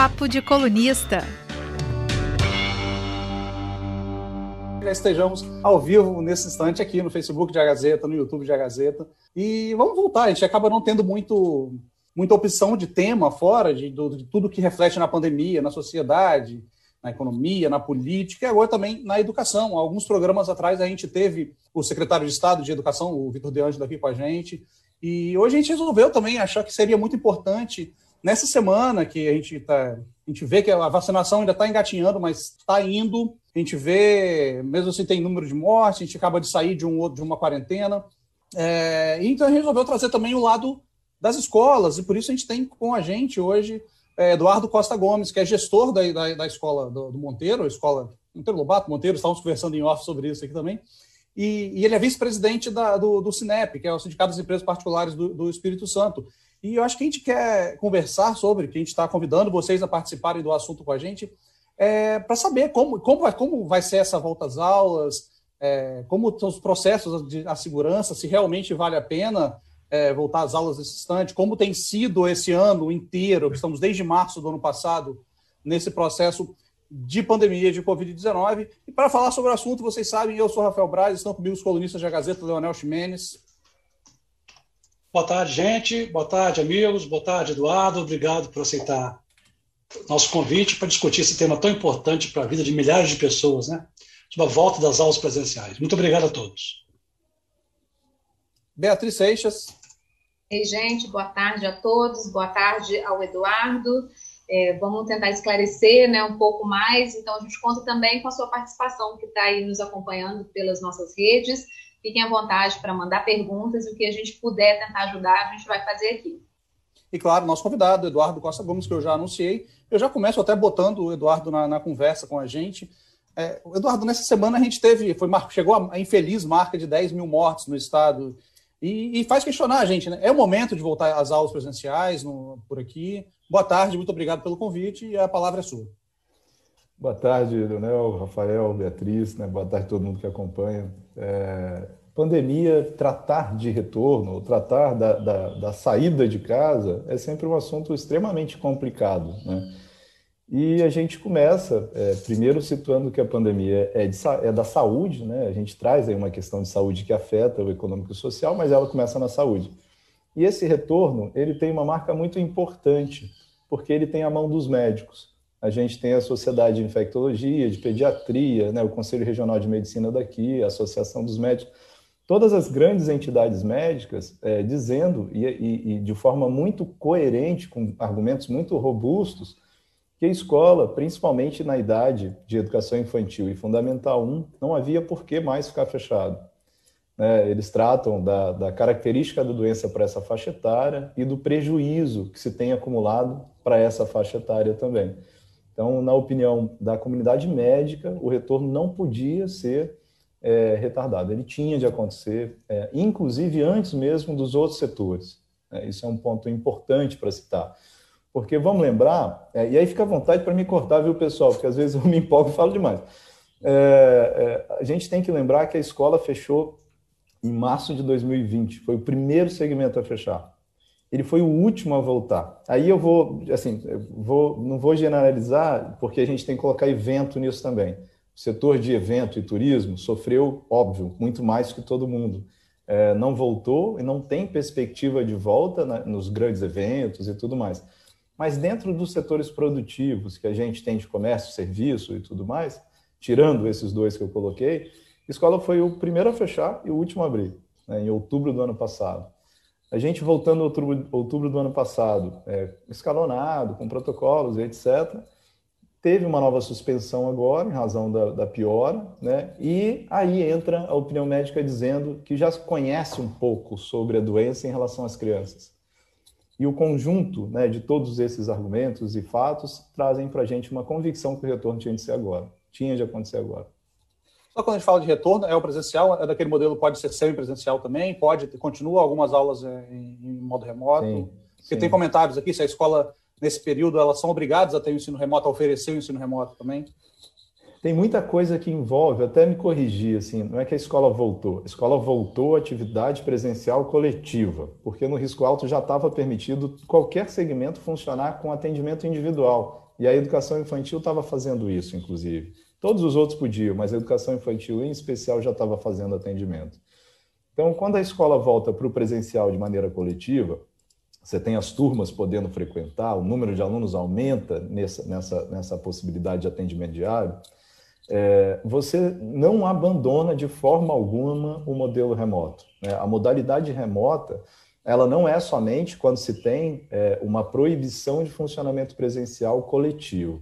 Papo de Colunista. Já estejamos ao vivo nesse instante aqui no Facebook de A Gazeta, no YouTube de A Gazeta. E vamos voltar, a gente acaba não tendo muito, muita opção de tema fora de, de tudo que reflete na pandemia, na sociedade, na economia, na política e agora também na educação. Alguns programas atrás a gente teve o secretário de Estado de Educação, o Vitor De Angelo, aqui com a gente. E hoje a gente resolveu também achar que seria muito importante, nessa semana que a gente, tá, a gente vê que a vacinação ainda está engatinhando, mas está indo, a gente vê, mesmo assim tem número de mortes, a gente acaba de sair de, um, de uma quarentena. É, então a gente resolveu trazer também o lado das escolas, e por isso a gente tem com a gente hoje é, Eduardo Costa Gomes, que é gestor da, da, da escola do, do, Monteiro, a escola Monteiro Lobato, Monteiro, estávamos conversando em off sobre isso aqui também, e, e ele é vice-presidente do, do que é o Sindicato das Empresas Particulares do, do Espírito Santo. E eu acho que a gente quer conversar sobre, que a gente está convidando vocês a participarem do assunto com a gente, é, para saber como, como, vai, como vai ser essa volta às aulas, é, como estão os processos de a segurança, se realmente vale a pena é, voltar às aulas nesse instante, como tem sido esse ano inteiro, estamos desde março do ano passado, nesse processo de pandemia de Covid-19. E para falar sobre o assunto, vocês sabem, eu sou Rafael Braz, estão comigo os colunistas da Gazeta, Leonel Ximenes. Boa tarde, gente. Boa tarde, amigos. Boa tarde, Eduardo. Obrigado por aceitar nosso convite para discutir esse tema tão importante para a vida de milhares de pessoas, né? Sobre a volta das aulas presenciais. Muito obrigado a todos. Beatriz Seixas. Ei, gente, boa tarde a todos, boa tarde ao Eduardo. É, vamos tentar esclarecer né, um pouco mais, então a gente conta também com a sua participação, que está aí nos acompanhando pelas nossas redes. Fiquem à vontade para mandar perguntas e o que a gente puder tentar ajudar, a gente vai fazer aqui. E claro, nosso convidado, Eduardo Costa Gomes, que eu já anunciei. Eu já começo até botando o Eduardo na, na conversa com a gente. É, Eduardo, nessa semana a gente teve, foi, chegou a infeliz marca de 10 mil mortes no estado e, e, faz questionar a gente, né? É o momento de voltar às aulas presenciais no, por aqui. Boa tarde, muito obrigado pelo convite e a palavra é sua. Boa tarde, Leonel, Rafael, Beatriz, né? boa tarde a todo mundo que acompanha. É, pandemia, tratar de retorno, tratar da, da, da, saída de casa é sempre um assunto extremamente complicado. Né? E a gente começa, é, primeiro situando que a pandemia é, de, é, da saúde, né? A gente traz aí uma questão de saúde que afeta o econômico e social, mas ela começa na saúde. E esse retorno, ele tem uma marca muito importante, porque ele tem a mão dos médicos. A gente tem a Sociedade de Infectologia, de Pediatria, né? o Conselho Regional de Medicina daqui, a Associação dos Médicos, todas as grandes entidades médicas é, dizendo, e, e, e de forma muito coerente, com argumentos muito robustos, que a escola, principalmente na idade de educação infantil e fundamental 1, não havia por que mais ficar fechado. Né? Eles tratam da, da característica da doença para essa faixa etária e do prejuízo que se tem acumulado para essa faixa etária também. Então, na opinião da comunidade médica, o retorno não podia ser é, retardado, ele tinha de acontecer, é, inclusive antes mesmo dos outros setores. É, isso é um ponto importante para citar. Porque vamos lembrar, é, e aí fica à vontade para me cortar, viu, pessoal? Porque às vezes eu me empolgo e falo demais. É, é, a gente tem que lembrar que a escola fechou em março de 2020, foi o primeiro segmento a fechar. Ele foi o último a voltar. Aí eu vou, assim, eu vou, não vou generalizar, porque a gente tem que colocar evento nisso também. Setor de evento e turismo sofreu, óbvio, muito mais que todo mundo. É, não voltou e não tem perspectiva de volta na, nos grandes eventos e tudo mais. Mas dentro dos setores produtivos que a gente tem de comércio, serviço e tudo mais, tirando esses dois que eu coloquei, a escola foi o primeiro a fechar e o último a abrir, né, em outubro do ano passado. A gente voltando outubro, outubro do ano passado, é, escalonado, com protocolos e etc., teve uma nova suspensão agora, em razão da, da piora, né? e aí entra a opinião médica dizendo que já conhece um pouco sobre a doença em relação às crianças. E o conjunto né, de todos esses argumentos e fatos trazem para a gente uma convicção que o retorno tinha de ser agora, tinha de acontecer agora. Só quando a gente fala de retorno, é o presencial, é daquele modelo, pode ser semi-presencial também, pode, continua algumas aulas é, em, em modo remoto. Sim, Porque sim. tem comentários aqui, se a escola, nesse período, elas são obrigadas a ter o ensino remoto, a oferecer o ensino remoto também tem muita coisa que envolve, até me corrigir, assim, não é que a escola voltou, a escola voltou à atividade presencial coletiva, porque no risco alto já estava permitido qualquer segmento funcionar com atendimento individual, E a educação infantil estava fazendo isso, inclusive. Todos os outros podiam, mas a educação infantil, em especial, já estava fazendo atendimento. Então, quando a escola volta para o presencial de maneira coletiva, você tem as turmas podendo frequentar, o número de alunos aumenta nessa, nessa, nessa possibilidade de atendimento diário, é, você não abandona de forma alguma o modelo remoto. Né? A modalidade remota, ela não é somente quando se tem é, uma proibição de funcionamento presencial coletivo.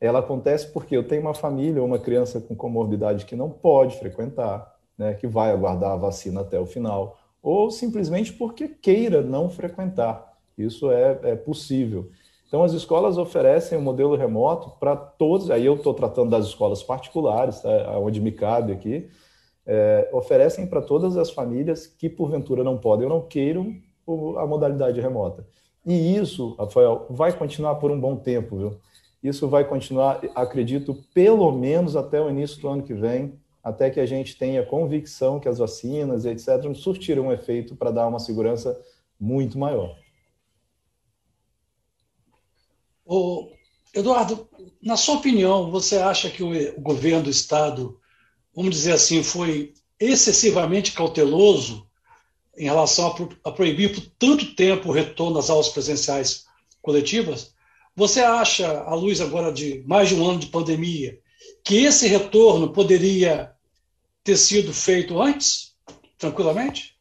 Ela acontece porque eu tenho uma família ou uma criança com comorbidade que não pode frequentar, né, que vai aguardar a vacina até o final, ou simplesmente porque queira não frequentar. Isso é, é possível. Então, as escolas oferecem o um modelo remoto para todos, aí eu estou tratando das escolas particulares, tá, onde me cabe aqui, é, oferecem para todas as famílias que, porventura, não podem ou não queiram a modalidade remota. E isso, Rafael, vai continuar por um bom tempo, viu? Isso vai continuar, acredito, pelo menos até o início do ano que vem, até que a gente tenha convicção que as vacinas, etc., surtiram um efeito para dar uma segurança muito maior. Eduardo, na sua opinião, você acha que o governo do Estado, vamos dizer assim, foi excessivamente cauteloso em relação a, proibir por tanto tempo o retorno às aulas presenciais coletivas? Você acha, à luz agora de mais de um ano de pandemia, que esse retorno poderia ter sido feito antes, tranquilamente?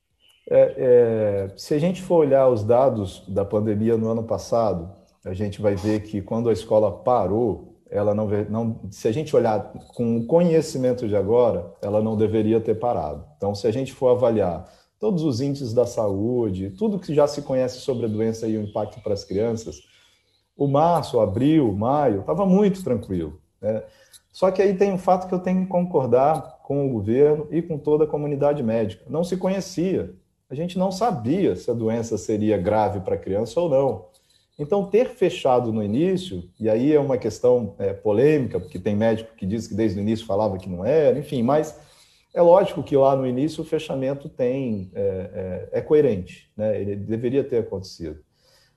É, é, se a gente for olhar os dados da pandemia no ano passado, a gente vai ver que quando a escola parou, ela não, não se a gente olhar com o conhecimento de agora, ela não deveria ter parado. Então, se a gente for avaliar todos os índices da saúde, tudo que já se conhece sobre a doença e o impacto para as crianças, o março, abril, maio, estava muito tranquilo. Né? Só que aí tem um fato que eu tenho que concordar com o governo e com toda a comunidade médica. Não se conhecia. A gente não sabia se a doença seria grave para a criança ou não. Então, ter fechado no início, e aí é uma questão é, polêmica, porque tem médico que diz que desde o início falava que não era, enfim, mas é lógico que lá no início o fechamento tem é, é, é coerente, né? ele deveria ter acontecido.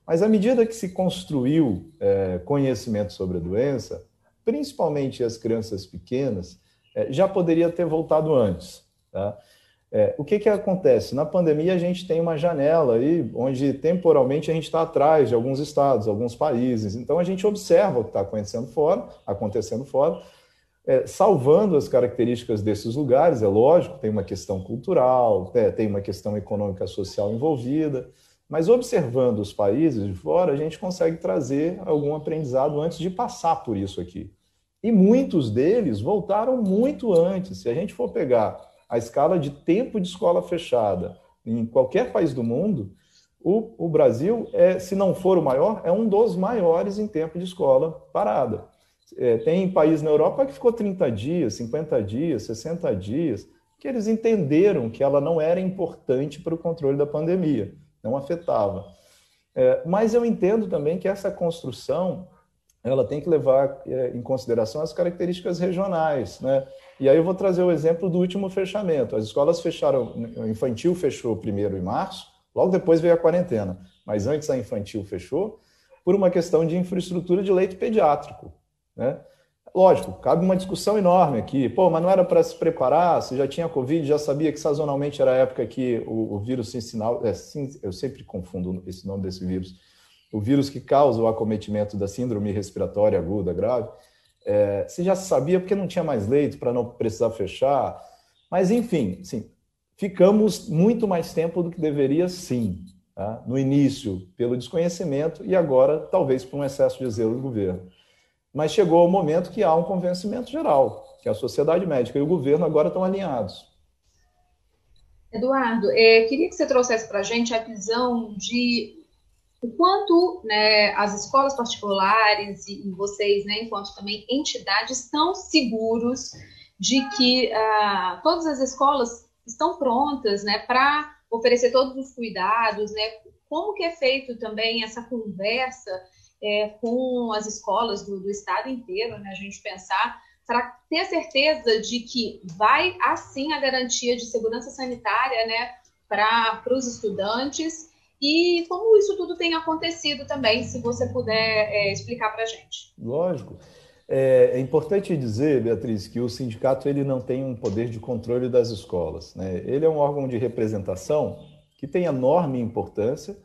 Mas à medida que se construiu é, conhecimento sobre a doença, principalmente as crianças pequenas, é, já poderia ter voltado antes. Tá? É, o que, que acontece? Na pandemia, a gente tem uma janela aí, onde temporalmente a gente está atrás de alguns estados, alguns países. Então, a gente observa o que está acontecendo fora, acontecendo fora, é, salvando as características desses lugares. É lógico, tem uma questão cultural, é, tem uma questão econômica social envolvida, mas observando os países de fora, a gente consegue trazer algum aprendizado antes de passar por isso aqui. E muitos deles voltaram muito antes. Se a gente for pegar a escala de tempo de escola fechada em qualquer país do mundo, o, o Brasil, é, se não for o maior, é um dos maiores em tempo de escola parada. É, tem país na Europa que ficou 30 dias, 50 dias, 60 dias, que eles entenderam que ela não era importante para o controle da pandemia não afetava. É, mas eu entendo também que essa construção ela tem que levar é, em consideração as características regionais, né? E aí eu vou trazer o exemplo do último fechamento. As escolas fecharam, o infantil fechou primeiro em março, logo depois veio a quarentena, mas antes a infantil fechou por uma questão de infraestrutura de leite pediátrico, né? Lógico, cabe uma discussão enorme aqui. Pô, mas não era para se preparar? Se já tinha Covid, já sabia que sazonalmente era a época que o, o vírus sinal, é, sim, eu sempre confundo esse nome desse vírus, o vírus que causa o acometimento da síndrome respiratória aguda grave. É, se já sabia porque não tinha mais leito para não precisar fechar. Mas, enfim, sim, ficamos muito mais tempo do que deveria, sim. Tá? No início, pelo desconhecimento, e agora, talvez, por um excesso de zelo do governo. Mas chegou o momento que há um convencimento geral, que a sociedade médica e o governo agora estão alinhados. Eduardo, é, queria que você trouxesse para a gente a visão de o quanto né, as escolas particulares e, vocês, né, enquanto também entidades, estão seguros de que ah, todas as escolas estão prontas né, para oferecer todos os cuidados, né? Como que é feito também essa conversa é, com as escolas do, do estado inteiro, né, a gente pensar, para ter certeza de que vai assim a garantia de segurança sanitária né, para os estudantes e como isso tudo tem acontecido também, se você puder é, explicar para a gente. Lógico. É, é, importante dizer, Beatriz, que o sindicato ele não tem um poder de controle das escolas. Né? Ele é um órgão de representação que tem enorme importância,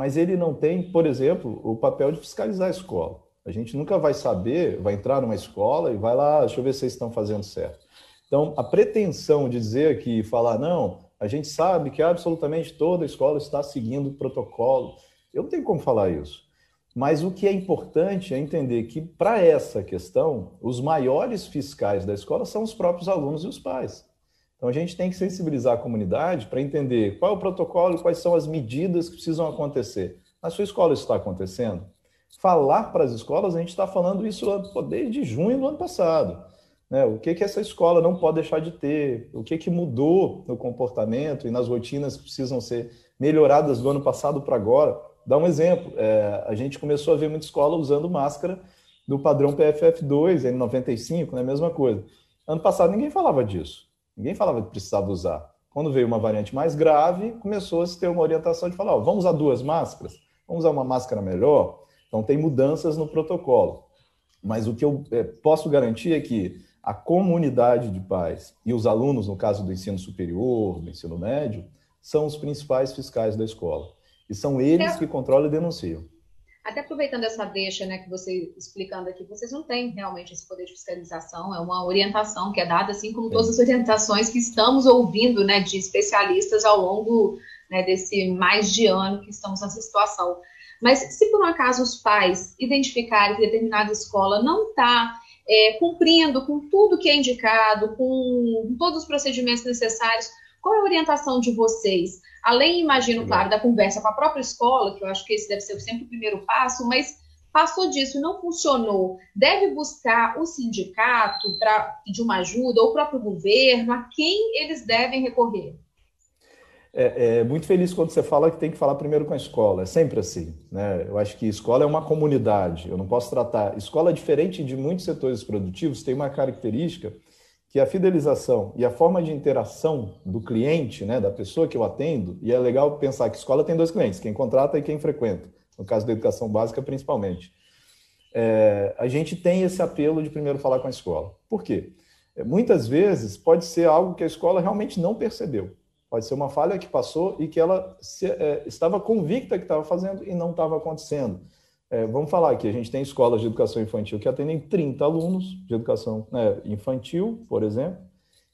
mas ele não tem, por exemplo, o papel de fiscalizar a escola. A gente nunca vai saber, vai entrar numa escola e vai lá, deixa eu ver se vocês estão fazendo certo. Então, a pretensão de dizer que falar, não, a gente sabe que absolutamente toda escola está seguindo o protocolo, eu não tenho como falar isso. Mas o que é importante é entender que, para essa questão, os maiores fiscais da escola são os próprios alunos e os pais. Então, a gente tem que sensibilizar a comunidade para entender qual é o protocolo quais são as medidas que precisam acontecer. Na sua escola isso está acontecendo? Falar para as escolas, a gente está falando isso desde junho do ano passado. Né? O que, que essa escola não pode deixar de ter? O que, que mudou no comportamento e nas rotinas que precisam ser melhoradas do ano passado para agora? Dá um exemplo. É, a gente começou a ver muita escola usando máscara do padrão PFF2, N95, né? mesma coisa. Ano passado ninguém falava disso. Ninguém falava que precisava usar. Quando veio uma variante mais grave, começou a se ter uma orientação de falar: ó, vamos usar duas máscaras, vamos usar uma máscara melhor. Então, tem mudanças no protocolo. Mas o que eu é, posso garantir é que a comunidade de pais e os alunos, no caso do ensino superior, do ensino médio, são os principais fiscais da escola. E são eles é. que controlam e denunciam. Até aproveitando essa deixa, né, que você explicando aqui, vocês não têm realmente esse poder de fiscalização, é uma orientação que é dada, assim como Sim. todas as orientações que estamos ouvindo, né, de especialistas ao longo né, desse mais de ano que estamos nessa situação. Mas se por um acaso os pais identificarem que determinada escola não está é, cumprindo com tudo que é indicado, com todos os procedimentos necessários, qual é a orientação de vocês? Além, imagino, claro, da conversa com a própria escola, que eu acho que esse deve ser sempre o primeiro passo, mas passou disso, não funcionou, deve buscar o sindicato para pedir uma ajuda, ou o próprio governo, a quem eles devem recorrer? É, é, muito feliz quando você fala que tem que falar primeiro com a escola. É sempre assim. Né? Eu acho que escola é uma comunidade. Eu não posso tratar. Escola, diferente de muitos setores produtivos, tem uma característica que a fidelização e a forma de interação do cliente, né, da pessoa que eu atendo, e é legal pensar que escola tem dois clientes, quem contrata e quem frequenta, no caso da educação básica principalmente. É, a gente tem esse apelo de primeiro falar com a escola. Por quê? É, muitas vezes pode ser algo que a escola realmente não percebeu. Pode ser uma falha que passou e que ela se, é, estava convicta que estava fazendo e não estava acontecendo. É, vamos falar que a gente tem escolas de educação infantil que atendem 30 alunos de educação né, infantil, por exemplo,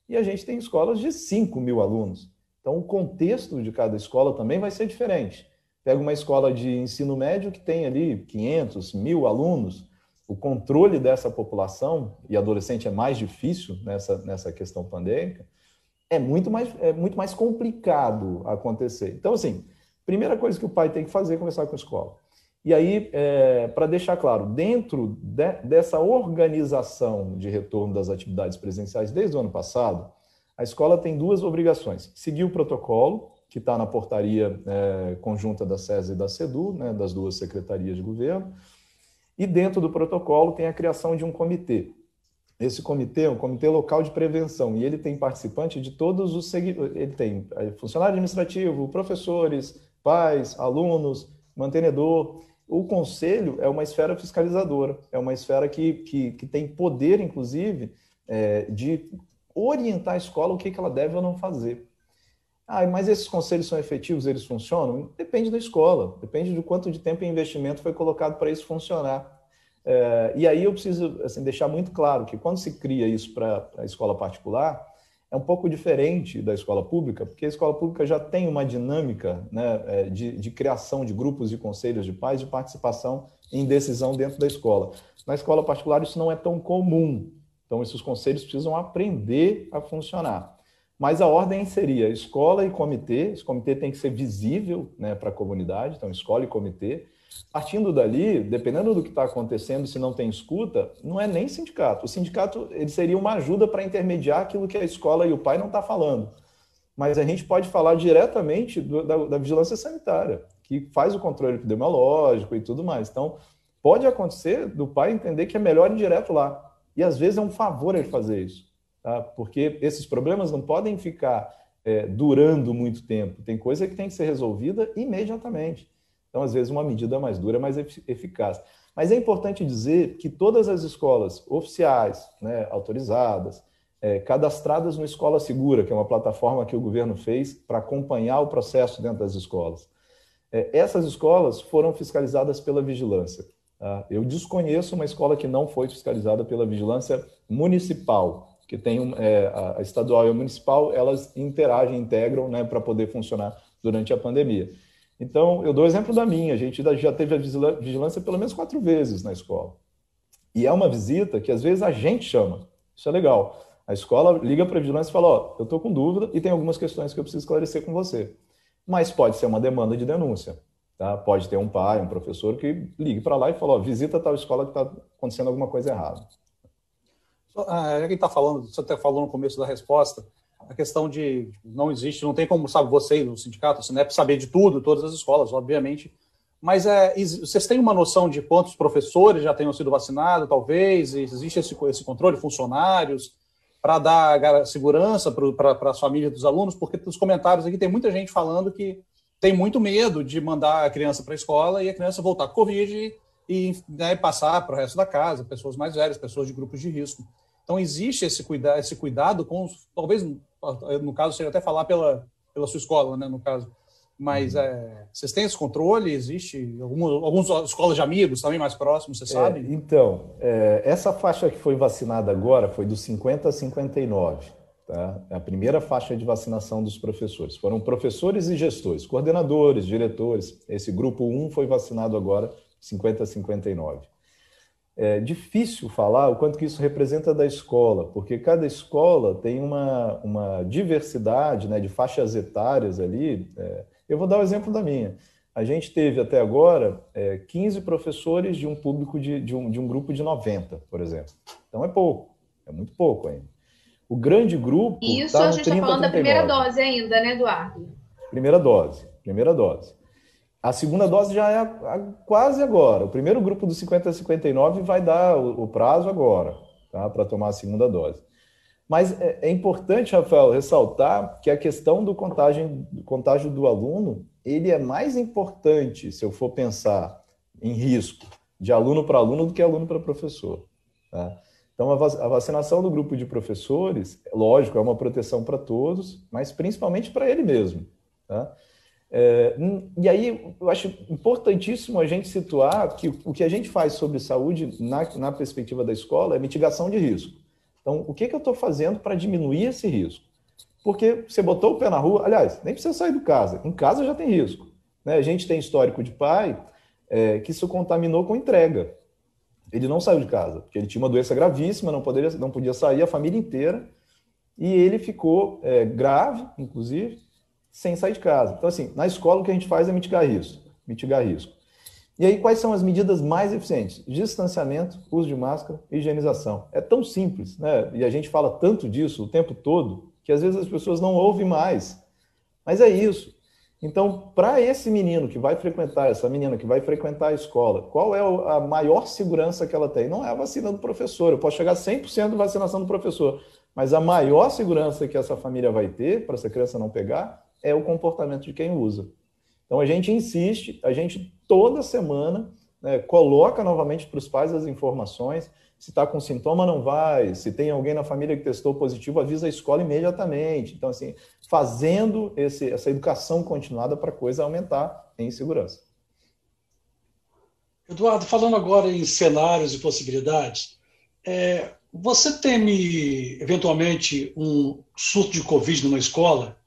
e a gente tem escolas de 5 mil alunos. Então, o contexto de cada escola também vai ser diferente. Pega uma escola de ensino médio que tem ali 500, mil alunos, o controle dessa população, e adolescente é mais difícil nessa, nessa questão pandêmica, é muito, mais, é muito mais complicado acontecer. Então, assim, primeira coisa que o pai tem que fazer é conversar com a escola. E aí, é, para deixar claro, dentro de, dessa organização de retorno das atividades presenciais desde o ano passado, a escola tem duas obrigações: seguir o protocolo, que está na portaria é, conjunta da SESA e da SEDU, né, das duas secretarias de governo, e dentro do protocolo tem a criação de um comitê. Esse comitê é um comitê local de prevenção e ele tem participante de todos os segmentos. Ele tem é, funcionário administrativo, professores, pais, alunos, mantenedor o conselho é uma esfera fiscalizadora, é uma esfera que, que, que tem poder, inclusive, é, de orientar a escola o que, que ela deve ou não fazer. Ah, mas esses conselhos são efetivos, eles funcionam? Depende da escola, depende de quanto de tempo e investimento foi colocado para isso funcionar. É, e aí eu preciso assim, deixar muito claro que quando se cria isso para a escola particular, é um pouco diferente da escola pública, porque a escola pública já tem uma dinâmica né, é, de, de, criação de grupos de conselhos de pais de participação em decisão dentro da escola. Na escola particular, isso não é tão comum. Então, esses conselhos precisam aprender a funcionar. Mas a ordem seria escola e comitê. Esse comitê tem que ser visível né, para a comunidade, então, escola e comitê. Partindo dali, dependendo do que está acontecendo, se não tem escuta, não é nem sindicato. O sindicato ele seria uma ajuda para intermediar aquilo que a escola e o pai não estão tá falando. Mas a gente pode falar diretamente do, da, da, vigilância sanitária, que faz o controle epidemiológico e tudo mais. Então, pode acontecer do pai entender que é melhor ir direto lá. E às vezes é um favor ele fazer isso, tá? porque esses problemas não podem ficar é, durando muito tempo. Tem coisa que tem que ser resolvida imediatamente. Então, às vezes, uma medida mais dura mais eficaz. Mas é importante dizer que todas as escolas oficiais, né, autorizadas, é, cadastradas no Escola Segura, que é uma plataforma que o governo fez para acompanhar o processo dentro das escolas. É, essas escolas foram fiscalizadas pela vigilância. Tá? Eu desconheço uma escola que não foi fiscalizada pela vigilância municipal, que tem é, a estadual e a municipal, elas interagem, integram né, para poder funcionar durante a pandemia. Então, eu dou o exemplo da minha, a gente já teve a vigilância pelo menos quatro vezes na escola. E é uma visita que às vezes a gente chama, isso é legal. A escola liga para a vigilância e fala: Ó, oh, eu estou com dúvida e tem algumas questões que eu preciso esclarecer com você. Mas pode ser uma demanda de denúncia. Tá? Pode ter um pai, um professor que ligue para lá e fala: Ó, oh, visita tal escola que está acontecendo alguma coisa errada. Ah, já que está falando, você até falou no começo da resposta, a questão de não existe, não tem como, sabe, vocês, o sindicato, o Sinep, saber de tudo, todas as escolas, obviamente. Mas é, vocês têm uma noção de quantos professores já tenham sido vacinados, talvez? Existe esse, esse controle, funcionários? para dar segurança para as famílias dos alunos, porque nos comentários aqui tem muita gente falando que tem muito medo de mandar a criança para a escola e a criança voltar com Covid e né, passar para o resto da casa, pessoas mais velhas, pessoas de grupos de risco. Então, existe esse, cuida esse cuidado com, talvez, no caso, seja até falar pela, pela sua escola, né, no caso, mas uhum. é, vocês têm esse controle? Existe algumas, algumas escolas de amigos também mais próximos, você é, sabe? Então, é, essa faixa que foi vacinada agora foi dos 50 a 59. Tá? É a primeira faixa de vacinação dos professores. Foram professores e gestores, coordenadores, diretores. Esse grupo 1 foi vacinado agora, 50 a 59. É difícil falar o quanto que isso representa da escola, porque cada escola tem uma, uma diversidade né, de faixas etárias ali. É, eu vou dar o exemplo da minha. A gente teve até agora é, 15 professores de um público de, de, um, de um grupo de 90, por exemplo. Então é pouco, é muito pouco ainda. O grande grupo. Isso tá a gente está falando 39. da primeira dose ainda, né, Eduardo? Primeira dose, primeira dose. A segunda dose já é a, a, quase agora. O primeiro grupo dos 50 a 59 vai dar o, o prazo agora, tá, para tomar a segunda dose. Mas é, é, importante, Rafael, ressaltar que a questão do contágio, do contágio do aluno, ele é mais importante, se eu for pensar em risco, de aluno para aluno do que aluno para professor. Tá? Então, a vacinação do grupo de professores, lógico, é uma proteção para todos, mas principalmente para ele mesmo. Tá? É, e aí, eu acho importantíssimo a gente situar que o que a gente faz sobre saúde na, na perspectiva da escola é mitigação de risco. Então, o que, que eu estou fazendo para diminuir esse risco? Porque você botou o pé na rua, aliás, nem precisa sair de casa. Em casa já tem risco. Né? A gente tem histórico de pai é, que isso contaminou com entrega. Ele não saiu de casa, porque ele tinha uma doença gravíssima, não, poderia, não podia sair, a família inteira, e ele ficou é, grave, inclusive, sem sair de casa. Então, assim, na escola o que a gente faz é mitigar risco. Mitigar risco. E aí, quais são as medidas mais eficientes? Distanciamento, uso de máscara, higienização. É tão simples, né? E a gente fala tanto disso o tempo todo que às vezes as pessoas não ouvem mais. Mas é isso. Então, para esse menino que vai frequentar, essa menina que vai frequentar a escola, qual é a maior segurança que ela tem? Não é a vacina do professor. Eu posso chegar a 100% de vacinação do professor, mas a maior segurança que essa família vai ter para essa criança não pegar é o comportamento de quem usa. Então, a gente insiste, a gente toda semana né, coloca novamente para os pais as informações. Se está com sintoma, não vai. Se tem alguém na família que testou positivo, avisa a escola imediatamente. Então, assim, fazendo esse, essa educação continuada para a coisa aumentar em segurança. Eduardo, falando agora em cenários e possibilidades, é, você teme eventualmente um surto de Covid numa escola?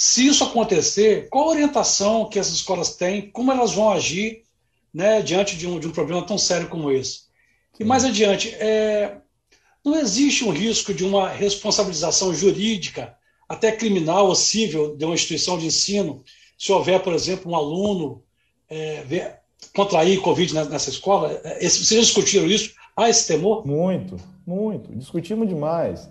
Se isso acontecer, qual a orientação que essas escolas têm, como elas vão agir né, diante de um, de um problema tão sério como esse? E mais adiante, é, não existe um risco de uma responsabilização jurídica, até criminal ou civil, de uma instituição de ensino, se houver, por exemplo, um aluno é, contrair Covid nessa escola? É, vocês discutiram isso? Há esse temor? Muito, muito. Discutimos demais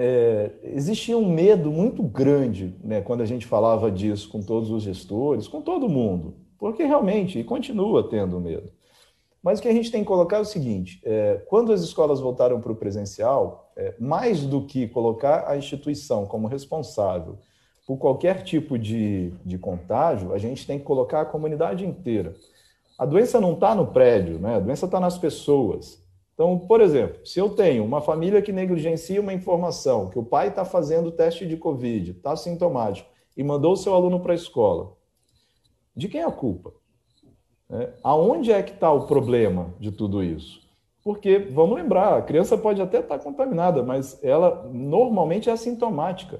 é, existia um medo muito grande né, quando a gente falava disso com todos os gestores, com todo mundo, porque realmente, e continua tendo medo. Mas o que a gente tem que colocar é o seguinte: é, quando as escolas voltaram para o presencial, é, mais do que colocar a instituição como responsável por qualquer tipo de, de contágio, a gente tem que colocar a comunidade inteira. A doença não está no prédio, né? a doença está nas pessoas. Então, por exemplo, se eu tenho uma família que negligencia uma informação, que o pai está fazendo teste de Covid, está sintomático, e mandou o seu aluno para a escola, de quem é a culpa? É, aonde é que está o problema de tudo isso? Porque, vamos lembrar, a criança pode até estar tá contaminada, mas ela normalmente é assintomática.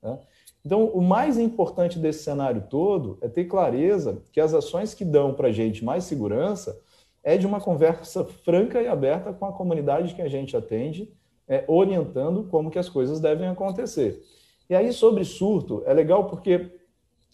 Né? Então, o mais importante desse cenário todo é ter clareza que as ações que dão para a gente mais segurança é de uma conversa franca e aberta com a comunidade que a gente atende, é, orientando como que as coisas devem acontecer. E aí, sobre surto, é legal porque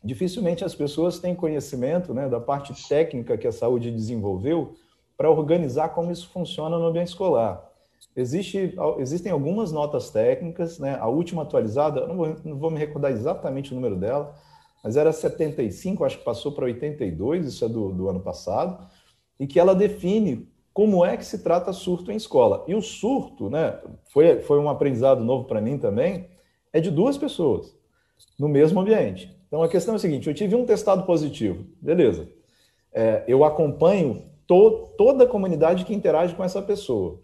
dificilmente as pessoas têm conhecimento né, da parte técnica que a saúde desenvolveu para organizar como isso funciona no ambiente escolar. Existe, existem algumas notas técnicas, né? a última atualizada, não vou, não vou me recordar exatamente o número dela, mas era 75, acho que passou para 82, isso é do, do ano passado, e que ela define como é que se trata surto em escola. E o surto, né, foi, foi um aprendizado novo para mim também, é de duas pessoas no mesmo ambiente. Então a questão é a seguinte: eu tive um testado positivo, beleza. É, eu acompanho to, toda a comunidade que interage com essa pessoa.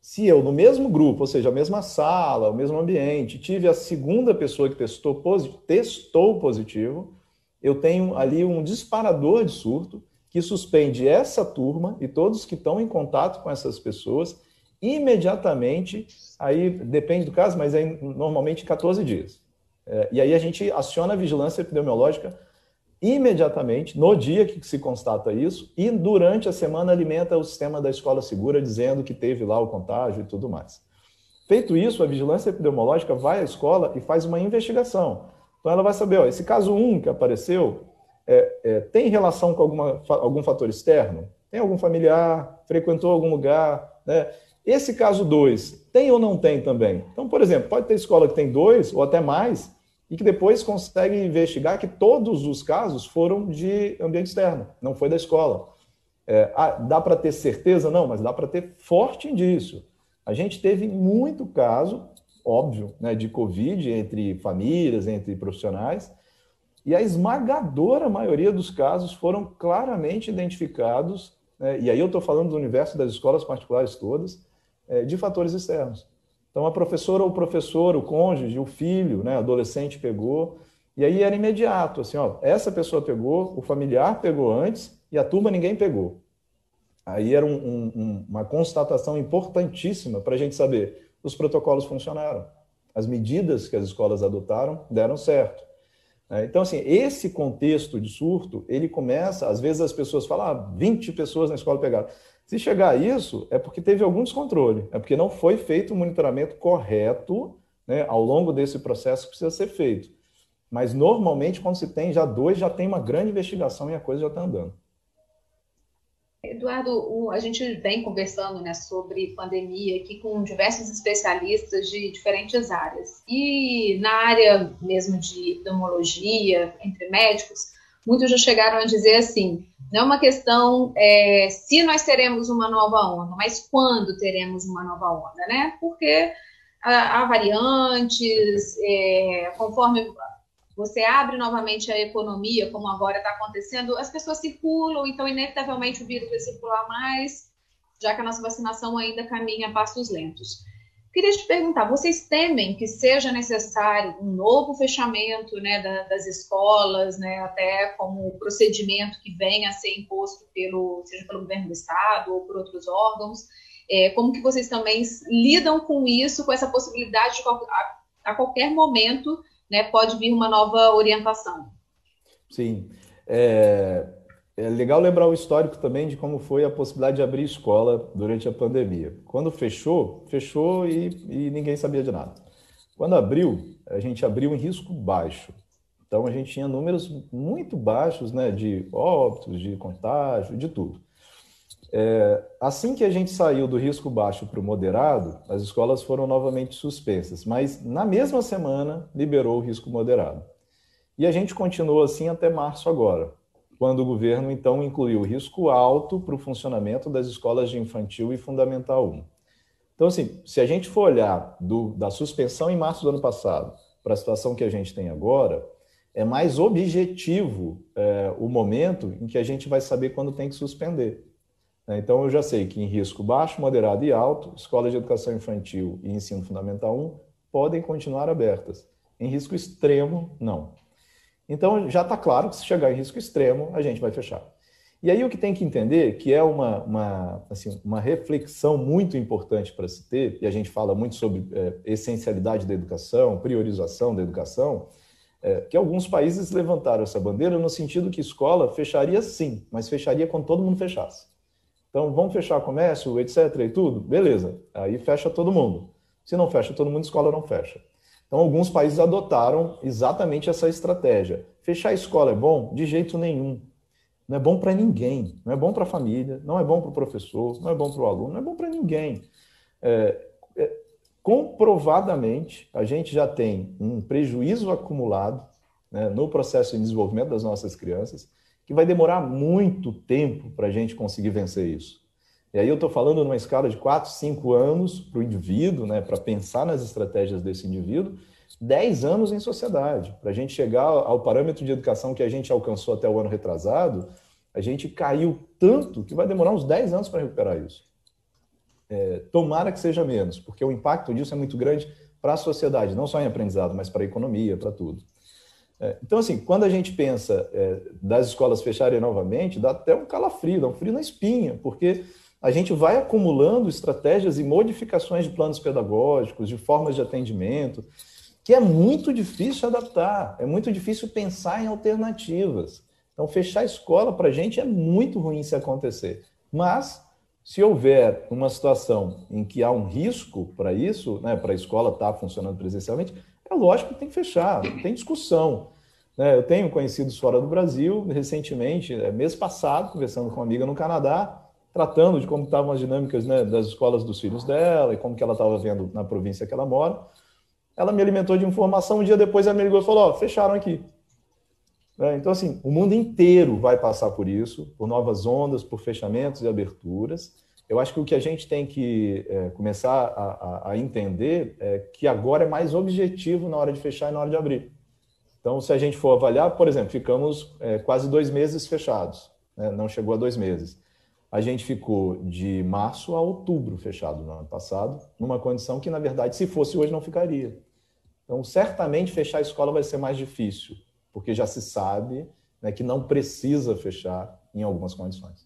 Se eu, no mesmo grupo, ou seja, a mesma sala, o mesmo ambiente, tive a segunda pessoa que testou, testou positivo, eu tenho ali um disparador de surto que suspende essa turma e todos que estão em contato com essas pessoas imediatamente, aí depende do caso, mas aí normalmente 14 dias. É, e aí a gente aciona a vigilância epidemiológica imediatamente, no dia que se constata isso, e durante a semana alimenta o sistema da escola segura, dizendo que teve lá o contágio e tudo mais. Feito isso, a vigilância epidemiológica vai à escola e faz uma investigação. Então ela vai saber, ó, esse caso 1 que apareceu, é, é, tem relação com alguma, algum fator externo? Tem algum familiar? Frequentou algum lugar? Né? Esse caso 2, tem ou não tem também? Então, por exemplo, pode ter escola que tem dois ou até mais, e que depois consegue investigar que todos os casos foram de ambiente externo, não foi da escola. É, ah, dá para ter certeza? Não, mas dá para ter forte indício. A gente teve muito caso, óbvio, né, de Covid entre famílias, entre profissionais, e a esmagadora maioria dos casos foram claramente identificados, né, e aí eu estou falando do universo das escolas particulares todas, é, de fatores externos. Então, a professora ou o professor, o cônjuge, o filho, né, adolescente pegou, e aí era imediato, assim, ó, essa pessoa pegou, o familiar pegou antes e a turma ninguém pegou. Aí era um, um, uma constatação importantíssima para a gente saber os protocolos funcionaram, as medidas que as escolas adotaram deram certo. Né. Então, assim, esse contexto de surto, ele começa, às vezes as pessoas falam, ah, 20 pessoas na escola pegaram. Se chegar a isso, é porque teve algum descontrole, é porque não foi feito o monitoramento correto né, ao longo desse processo que precisa ser feito. Mas normalmente, quando se tem já dois, já tem uma grande investigação e a coisa já está andando. Eduardo, a gente vem conversando né, sobre pandemia aqui com diversos especialistas de diferentes áreas. E na área mesmo de epidemiologia, entre médicos, muitos já chegaram a dizer assim: não é uma questão é, se nós teremos uma nova onda, mas quando teremos uma nova onda, né? Porque há, variantes, é, conforme você abre novamente a economia, como agora está acontecendo, as pessoas circulam, então inevitavelmente o vírus vai circular mais, já que a nossa vacinação ainda caminha a passos lentos. Queria te perguntar, vocês temem que seja necessário um novo fechamento né, da, das escolas, né, até como procedimento que venha a ser imposto pelo, seja pelo governo do estado ou por outros órgãos? É, como que vocês também lidam com isso, com essa possibilidade de a, a qualquer momento né, pode vir uma nova orientação? Sim. É, é legal lembrar o histórico também de como foi a possibilidade de abrir escola durante a pandemia. Quando fechou, fechou e, e ninguém sabia de nada. Quando abriu, a gente abriu em risco baixo. Então a gente tinha números muito baixos né, de óbitos, de contágio, de tudo. É, assim que a gente saiu do risco baixo para o moderado, as escolas foram novamente suspensas, mas na mesma semana liberou o risco moderado. E a gente continuou assim até março agora quando o governo então incluiu risco alto para o funcionamento das escolas de infantil e fundamental 1. Então, assim, se a gente for olhar do, da suspensão em março do ano passado para a situação que a gente tem agora, é mais objetivo é, o momento em que a gente vai saber quando tem que suspender. Né? Então, eu já sei que em risco baixo, moderado e alto, escolas de educação infantil e ensino fundamental 1 podem continuar abertas. Em risco extremo, não. Então, já está claro que se chegar em risco extremo, a gente vai fechar. E aí o que tem que entender, que é uma, uma, assim, uma reflexão muito importante para se ter, e a gente fala muito sobre é, essencialidade da educação, priorização da educação, é, que alguns países levantaram essa bandeira no sentido que escola fecharia sim, mas fecharia quando todo mundo fechasse. Então, vamos fechar comércio, etc. e tudo? Beleza, aí fecha todo mundo. Se não fecha todo mundo, escola não fecha. Então, alguns países adotaram exatamente essa estratégia. Fechar a escola é bom? De jeito nenhum. Não é bom para ninguém. Não é bom para a família, não é bom para o professor, não é bom para o aluno, não é bom para ninguém. É, é, comprovadamente, a gente já tem um prejuízo acumulado né, no processo de desenvolvimento das nossas crianças, que vai demorar muito tempo para a gente conseguir vencer isso. E aí eu estou falando numa escala de 4, 5 anos para o indivíduo, né, para pensar nas estratégias desse indivíduo, 10 anos em sociedade. Para a gente chegar ao parâmetro de educação que a gente alcançou até o ano retrasado, a gente caiu tanto que vai demorar uns 10 anos para recuperar isso. É, tomara que seja menos, porque o impacto disso é muito grande para a sociedade, não só em aprendizado, mas para a economia, para tudo. É, então, assim, quando a gente pensa é, das escolas fecharem novamente, dá até um calafrio, dá um frio na espinha, porque a gente vai acumulando estratégias e modificações de planos pedagógicos, de formas de atendimento, que é muito difícil adaptar, é muito difícil pensar em alternativas. Então, fechar a escola para a gente é muito ruim se acontecer. Mas, se houver uma situação em que há um risco para isso, né, para a escola estar tá funcionando presencialmente, é lógico que tem que fechar, não tem discussão. Né? Eu tenho conhecidos fora do Brasil, recentemente, é, mês passado, conversando com uma amiga no Canadá, tratando de como estavam as dinâmicas né, das escolas dos filhos dela e como que ela estava vendo na província que ela mora. Ela me alimentou de informação, um dia depois ela me ligou e falou, ó, fecharam aqui. É, então, assim, o mundo inteiro vai passar por isso, por novas ondas, por fechamentos e aberturas. Eu acho que o que a gente tem que é, começar a, a, entender é que agora é mais objetivo na hora de fechar e na hora de abrir. Então, se a gente for avaliar, por exemplo, ficamos é, quase dois meses fechados, né? não chegou a dois meses. A gente ficou de março a outubro fechado no ano passado, numa condição que, na verdade, se fosse hoje, não ficaria. Então, certamente, fechar a escola vai ser mais difícil, porque já se sabe né, que não precisa fechar em algumas condições.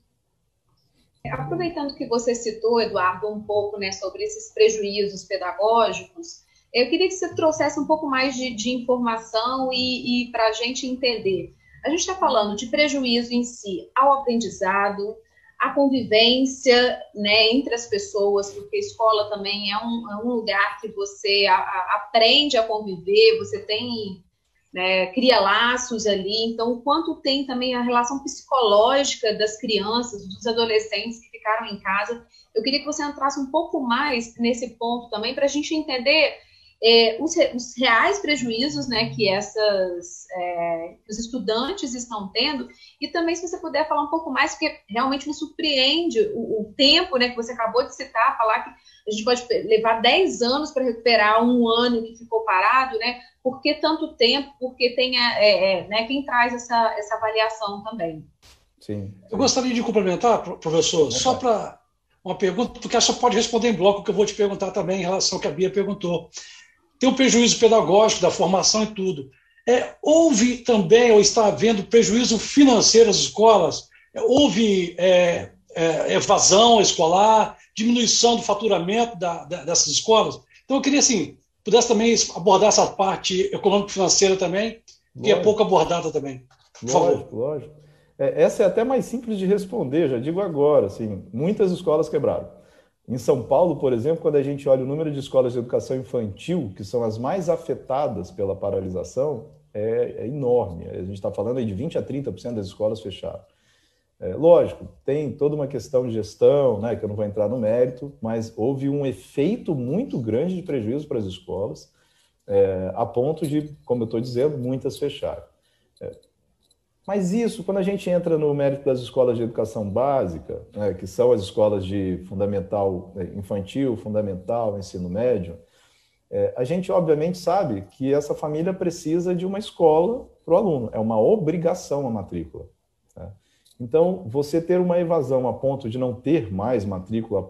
Aproveitando que você citou, Eduardo, um pouco né, sobre esses prejuízos pedagógicos, eu queria que você trouxesse um pouco mais de, de informação e, e para a gente entender. A gente está falando de prejuízo em si ao aprendizado, a convivência né, entre as pessoas, porque a escola também é um, é um lugar que você a, a, aprende a conviver, você tem né, cria laços ali. Então, o quanto tem também a relação psicológica das crianças, dos adolescentes que ficaram em casa. Eu queria que você entrasse um pouco mais nesse ponto também, para a gente entender é, os, os, reais prejuízos né, que essas é, os estudantes estão tendo e também se você puder falar um pouco mais porque realmente me surpreende o, o, tempo né, que você acabou de citar falar que a gente pode levar 10 anos para recuperar um ano que ficou parado né por que tanto tempo porque tem é, é, né, quem traz essa, essa avaliação também? Sim, eu gostaria de complementar professor só para uma pergunta porque só pode responder em bloco que eu vou te perguntar também em relação ao que a Bia perguntou tem o prejuízo pedagógico da formação e tudo. É, houve também, ou está havendo, prejuízo financeiro às escolas? É, houve é, é, evasão escolar, diminuição do faturamento da, da, dessas escolas? Então, eu queria, assim, pudesse também abordar essa parte econômico-financeira também, que é pouco abordada também. Por lógico, favor. Lógico. É, essa é até mais simples de responder, já digo agora. Assim, muitas escolas quebraram. Em São Paulo, por exemplo, quando a gente olha o número de escolas de educação infantil, que são as mais afetadas pela paralisação, é, é enorme. A gente está falando de 20% a 30% das escolas fechadas. É, lógico, tem toda uma questão de gestão, né, que eu não vou entrar no mérito, mas houve um efeito muito grande de prejuízo para as escolas, é, a ponto de, como eu estou dizendo, muitas fecharem. É, mas isso, quando a gente entra no mérito das escolas de educação básica, né, que são as escolas de fundamental né, infantil, fundamental, ensino médio, É, a gente, obviamente, sabe que essa família precisa de uma escola para o aluno, é uma obrigação a matrícula. Tá? Então, você ter uma evasão a ponto de não ter mais matrícula,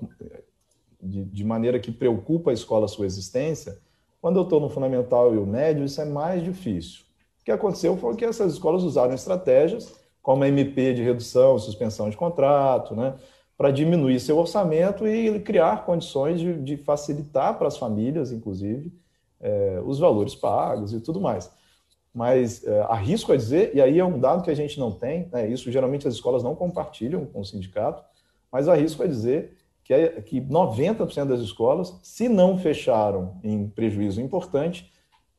de, de maneira que preocupa a escola a sua existência, quando eu estou no fundamental e o médio, isso é mais difícil. O que aconteceu foi que essas escolas usaram estratégias, como a MP de redução, suspensão de contrato, né? para diminuir seu orçamento e criar condições de, de facilitar para as famílias, inclusive, é, os valores pagos e tudo mais. Mas é, arrisco a dizer, e aí é um dado que a gente não tem, né, isso geralmente as escolas não compartilham com o sindicato, mas arrisco a dizer que, é, que 90% das escolas, se não fecharam em prejuízo importante,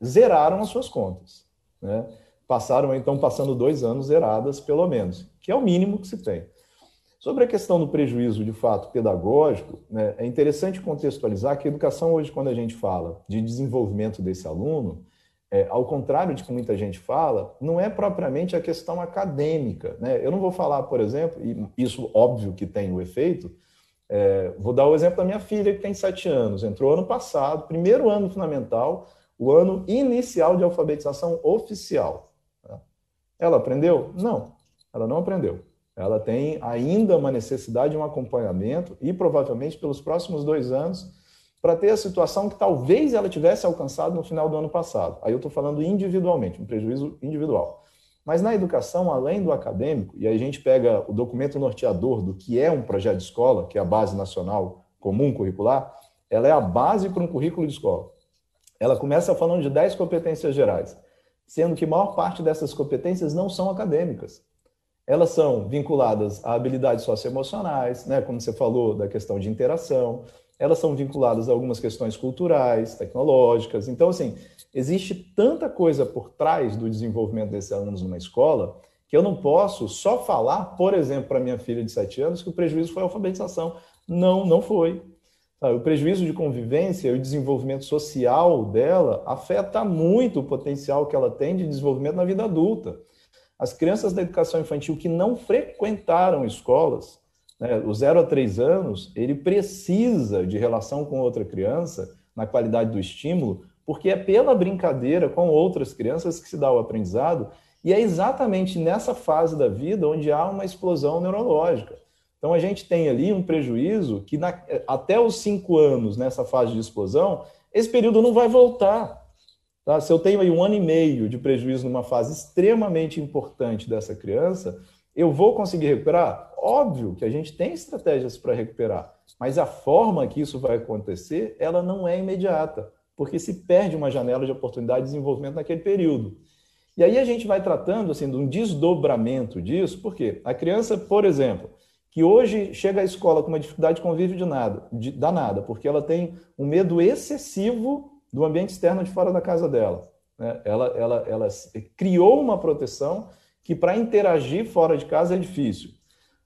zeraram as suas contas. Né? Passaram, então, passando dois anos zeradas, pelo menos, que é o mínimo que se tem. Sobre a questão do prejuízo, de fato, pedagógico, né, é interessante contextualizar que a educação hoje, quando a gente fala de desenvolvimento desse aluno, é, ao contrário de que muita gente fala, não é propriamente a questão acadêmica. Né? Eu não vou falar, por exemplo, e isso óbvio que tem o efeito, é, vou dar o exemplo da minha filha, que tem sete anos, entrou ano passado, primeiro ano fundamental, o ano inicial de alfabetização oficial. Tá? Ela aprendeu? Não, ela não aprendeu ela tem ainda uma necessidade de um acompanhamento e provavelmente pelos próximos dois anos para ter a situação que talvez ela tivesse alcançado no final do ano passado. Aí eu estou falando individualmente, um prejuízo individual. Mas na educação, além do acadêmico, e aí a gente pega o documento norteador do que é um projeto de escola, que é a Base Nacional Comum Curricular, ela é a base para um currículo de escola. Ela começa falando de 10 competências gerais, sendo que a maior parte dessas competências não são acadêmicas elas são vinculadas a habilidades socioemocionais, né, como você falou da questão de interação, elas são vinculadas a algumas questões culturais, tecnológicas. Então, assim, existe tanta coisa por trás do desenvolvimento desses alunos numa escola que eu não posso só falar, por exemplo, para minha filha de 7 anos, que o prejuízo foi a alfabetização. Não, não foi. O prejuízo de convivência e o desenvolvimento social dela afeta muito o potencial que ela tem de desenvolvimento na vida adulta. As crianças da educação infantil que não frequentaram escolas, né, o 0 a 3 anos, ele precisa de relação com outra criança, na qualidade do estímulo, porque é pela brincadeira com outras crianças que se dá o aprendizado, e é exatamente nessa fase da vida onde há uma explosão neurológica. Então a gente tem ali um prejuízo que na, até os cinco anos, nessa fase de explosão, esse período não vai voltar. Tá? Se eu tenho aí um ano e meio de prejuízo numa fase extremamente importante dessa criança, eu vou conseguir recuperar? Óbvio que a gente tem estratégias para recuperar, mas a forma que isso vai acontecer, ela não é imediata, porque se perde uma janela de oportunidade de desenvolvimento naquele período. E aí a gente vai tratando assim de um desdobramento disso, porque a criança, por exemplo, que hoje chega à escola com uma dificuldade de convívio de nada, de, danada, porque ela tem um medo excessivo do ambiente externo de fora da casa dela. Né? Ela, ela, ela criou uma proteção que, para interagir fora de casa, é difícil.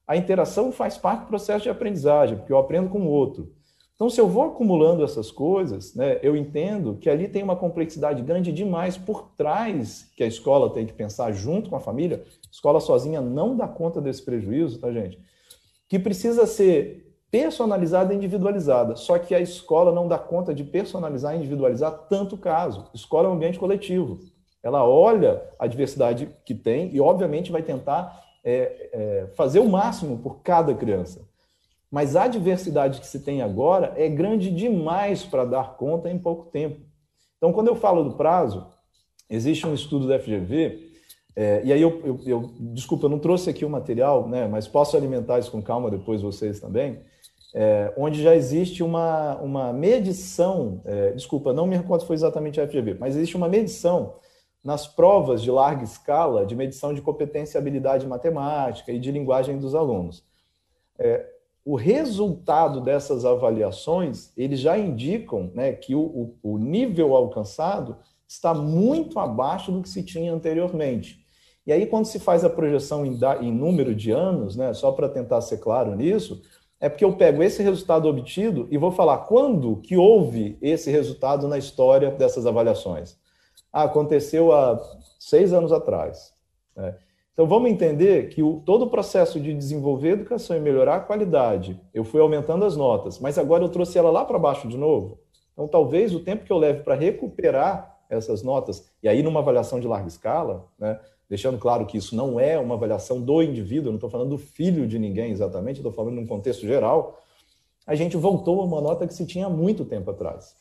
A interação faz parte do processo de aprendizagem, porque eu aprendo com o outro. Então, se eu vou acumulando essas coisas, né, eu entendo que ali tem uma complexidade grande demais por trás que a escola tem que pensar junto com a família. A escola sozinha não dá conta desse prejuízo, tá, gente? Que precisa ser personalizada e individualizada. Só que a escola não dá conta de personalizar e individualizar tanto caso. Escola é um ambiente coletivo. Ela olha a diversidade que tem e, obviamente, vai tentar é, é, fazer o máximo por cada criança. Mas a diversidade que se tem agora é grande demais para dar conta em pouco tempo. Então, quando eu falo do prazo, existe um estudo da FGV, é, e aí eu, eu, eu, desculpa, eu não trouxe aqui o material, né, mas posso alimentar isso com calma depois vocês também é, onde já existe uma, uma medição, é, desculpa, não me recordo se foi exatamente a FGV, mas existe uma medição nas provas de larga escala de medição de competência e habilidade matemática e de linguagem dos alunos. É, o resultado dessas avaliações, eles já indicam né, que o, o, o nível alcançado está muito abaixo do que se tinha anteriormente. E aí, quando se faz a projeção em, em número de anos, né, só para tentar ser claro nisso, é porque eu pego esse resultado obtido e vou falar quando que houve esse resultado na história dessas avaliações. Ah, aconteceu há seis anos atrás. Né? Então vamos entender que o, todo o processo de desenvolver a educação e melhorar a qualidade, eu fui aumentando as notas, mas agora eu trouxe ela lá para baixo de novo. Então, talvez o tempo que eu leve para recuperar essas notas, e aí numa avaliação de larga escala, né, deixando claro que isso não é uma avaliação do indivíduo, não estou falando do filho de ninguém exatamente, estou falando num contexto geral, a gente voltou a uma nota que se tinha muito tempo atrás.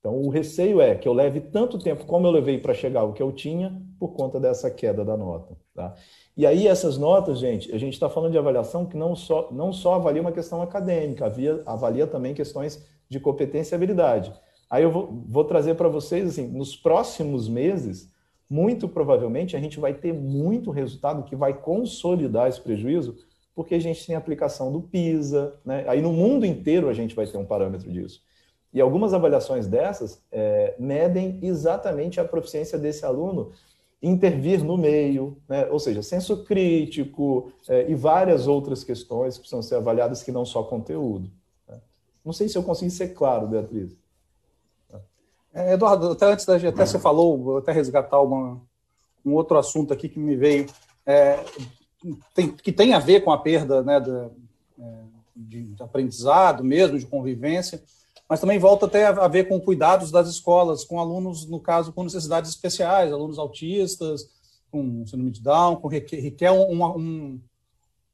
Então, o receio é que eu leve tanto tempo como eu levei para chegar ao que eu tinha por conta dessa queda da nota. Tá? E aí, essas notas, gente, a gente está falando de avaliação que não só, não só avalia uma questão acadêmica, avalia, avalia também questões de competência e habilidade. Aí eu vou, vou trazer para vocês, assim, nos próximos meses, muito provavelmente a gente vai ter muito resultado que vai consolidar esse prejuízo, porque a gente tem aplicação do PISA, né? aí no mundo inteiro a gente vai ter um parâmetro disso. E algumas avaliações dessas é, medem exatamente a proficiência desse aluno intervir no meio, né? ou seja, senso crítico é, e várias outras questões que precisam ser avaliadas que não só conteúdo. Né? Não sei se eu consegui ser claro, Beatriz. É, Eduardo, até antes da gente, até você falou, vou até resgatar uma, um outro assunto aqui que me veio, é, tem, que tem a ver com a perda né, de, é, de, aprendizado mesmo, de convivência, mas também volta até a ver com cuidados das escolas, com alunos, no caso, com necessidades especiais, alunos autistas, com síndrome de Down, com requer um, um,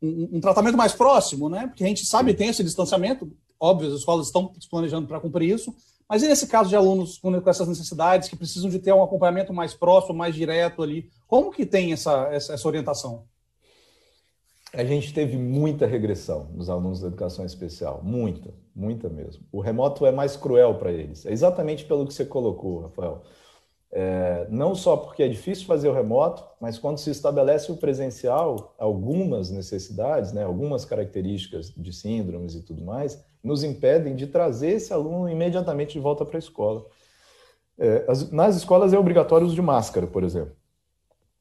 um, um, tratamento mais próximo, né? Porque a gente sabe tem esse distanciamento, óbvio, as escolas estão se planejando para cumprir isso, mas e nesse caso de alunos com essas necessidades que precisam de ter um acompanhamento mais próximo, mais direto ali, como que tem essa, essa, essa orientação? A gente teve muita regressão nos alunos da educação especial, muita, muita mesmo. O remoto é mais cruel para eles. É exatamente pelo que você colocou, Rafael. É, não só porque é difícil fazer o remoto, mas quando se estabelece o presencial, algumas necessidades, né, algumas características de síndromes e tudo mais, nos impedem de trazer esse aluno imediatamente de volta para a escola. É, as, nas escolas é obrigatório o uso de máscara, por exemplo.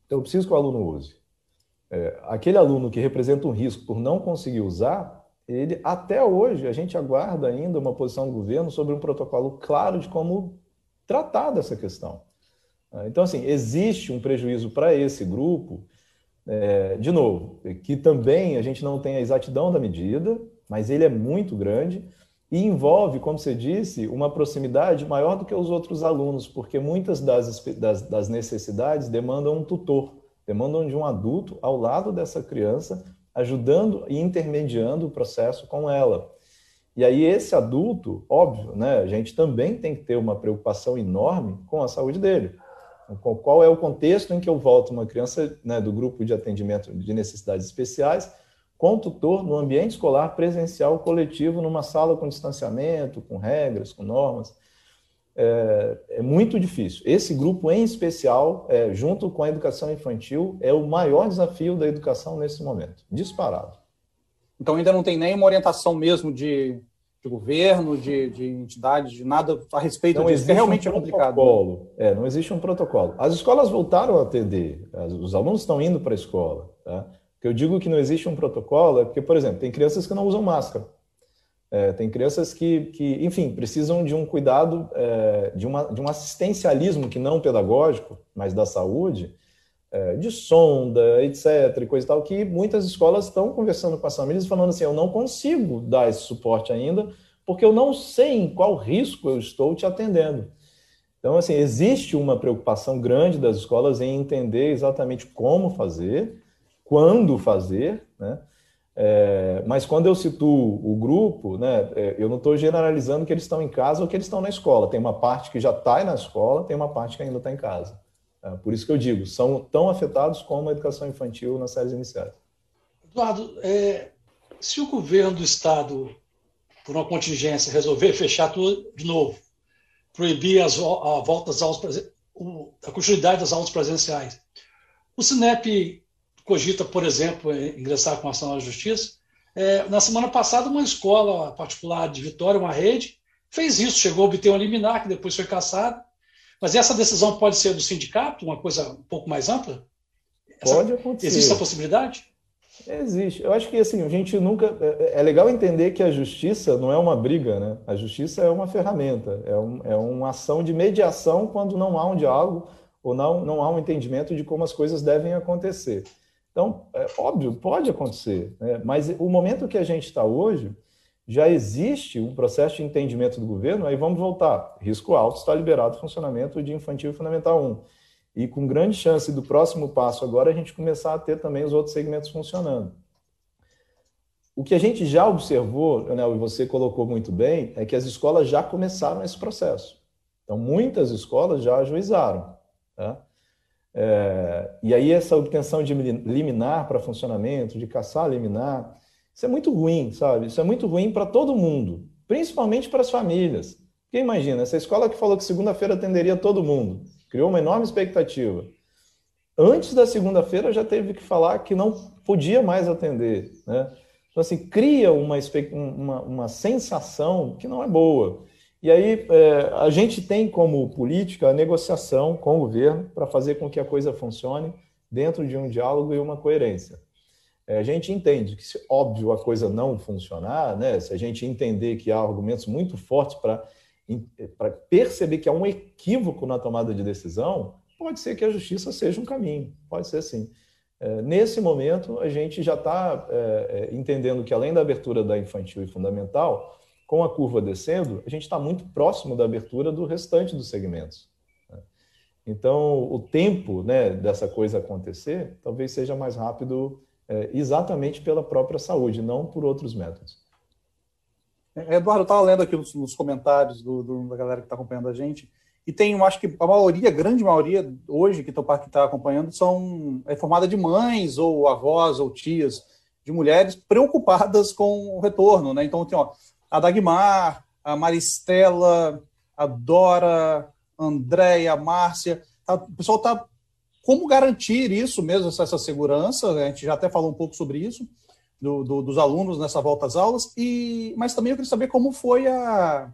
Então, eu preciso que o aluno use. É, aquele aluno que representa um risco por não conseguir usar, ele até hoje a gente aguarda ainda uma posição do governo sobre um protocolo claro de como tratar dessa questão. Ah, então, assim, existe um prejuízo para esse grupo, é, de novo, que também a gente não tem a exatidão da medida, mas ele é muito grande e envolve, como você disse, uma proximidade maior do que os outros alunos, porque muitas das, das, das necessidades demandam um tutor, demandam de um adulto ao lado dessa criança, ajudando e intermediando o processo com ela. E aí esse adulto, óbvio, né, a gente também tem que ter uma preocupação enorme com a saúde dele. Qual é o contexto em que eu volto uma criança né, do grupo de atendimento de necessidades especiais com tutor no ambiente escolar presencial coletivo, numa sala com distanciamento, com regras, com normas. É, é muito difícil. Esse grupo, em especial, é, junto com a educação infantil, é o maior desafio da educação nesse momento, disparado. Então, ainda não tem nenhuma orientação mesmo de de governo, de, de entidades, de nada a respeito não disso, que realmente um é complicado. Protocolo. É, não existe um protocolo. As escolas voltaram a atender, os alunos estão indo para a escola. Tá? Que eu digo que não existe um protocolo é porque, por exemplo, tem crianças que não usam máscara. É, tem crianças que, que, enfim, precisam de um cuidado, é, de, uma, de um assistencialismo que não pedagógico, mas da saúde, é, de sonda, etc., e coisa e tal, que muitas escolas estão conversando com as famílias falando assim, eu não consigo dar esse suporte ainda, porque eu não sei em qual risco eu estou te atendendo. Então, assim, existe uma preocupação grande das escolas em entender exatamente como fazer, quando fazer, né? É, mas quando eu situo o grupo, né, é, eu não estou generalizando que eles estão em casa ou que eles estão na escola. Tem uma parte que já está na escola, tem uma parte que ainda está em casa. É, por isso que eu digo, são tão afetados como a educação infantil nas séries iniciais. Eduardo, é, se o governo do Estado, por uma contingência, resolver fechar tudo de novo, proibir as a volta às aulas, a continuidade das aulas presenciais, o Sinep cogita, por exemplo, ingressar com ação à justiça. É, na semana passada, uma escola particular de Vitória, uma rede, fez isso, chegou a obter um liminar, que depois foi cassado, mas essa decisão pode ser do sindicato, uma coisa um pouco mais ampla? Essa, pode acontecer. Existe essa possibilidade? Existe. Eu acho que assim, a gente nunca. É, é legal entender que a justiça não é uma briga, né? A justiça é uma ferramenta, é, um, é uma ação de mediação quando não há um diálogo ou não, não há um entendimento de como as coisas devem acontecer. Então, é óbvio, pode acontecer, né? mas o momento que a gente está hoje já existe um processo de entendimento do governo, aí vamos voltar. Risco alto está liberado o funcionamento de infantil e fundamental 1. E com grande chance do próximo passo agora a gente começar a ter também os outros segmentos funcionando. O que a gente já observou, né, e você colocou muito bem, é que as escolas já começaram esse processo. Então, muitas escolas já ajuizaram. Tá? É, e aí, essa obtenção de liminar para funcionamento, de caçar liminar, isso é muito ruim, sabe? Isso é muito ruim para todo mundo, principalmente para as famílias. Porque imagina, essa escola que falou que segunda-feira atenderia todo mundo, criou uma enorme expectativa. Antes da segunda-feira já teve que falar que não podia mais atender, né? Então, assim, cria uma, uma, uma sensação que não é boa. E aí é, a gente tem como política a negociação com o governo para fazer com que a coisa funcione dentro de um diálogo e uma coerência. É, a gente entende que, se óbvio, a coisa não funcionar, né, se a gente entender que há argumentos muito fortes para perceber que há um equívoco na tomada de decisão, pode ser que a justiça seja um caminho, pode ser sim. É, nesse momento, a gente já está é, é, entendendo que, além da abertura da infantil e fundamental, com a curva descendo, a gente está muito próximo da abertura do restante dos segmentos. Né. Então, o tempo né, dessa coisa acontecer talvez seja mais rápido é, exatamente pela própria saúde, não por outros métodos. É, Eduardo, eu estava lendo aqui nos, comentários do, do, da galera que está acompanhando a gente, e tem, acho que a maioria, a grande maioria, hoje que está acompanhando, são é formada de mães, ou avós, ou tias, de mulheres preocupadas com o retorno. Né? Então, tem ó, a Dagmar, a Maristela, a Dora, a Andréia, a Márcia. Tá, o pessoal está como garantir isso mesmo, essa, segurança? A gente já até falou um pouco sobre isso, do, do, dos alunos nessa volta às aulas, e, mas também eu queria saber como foi a.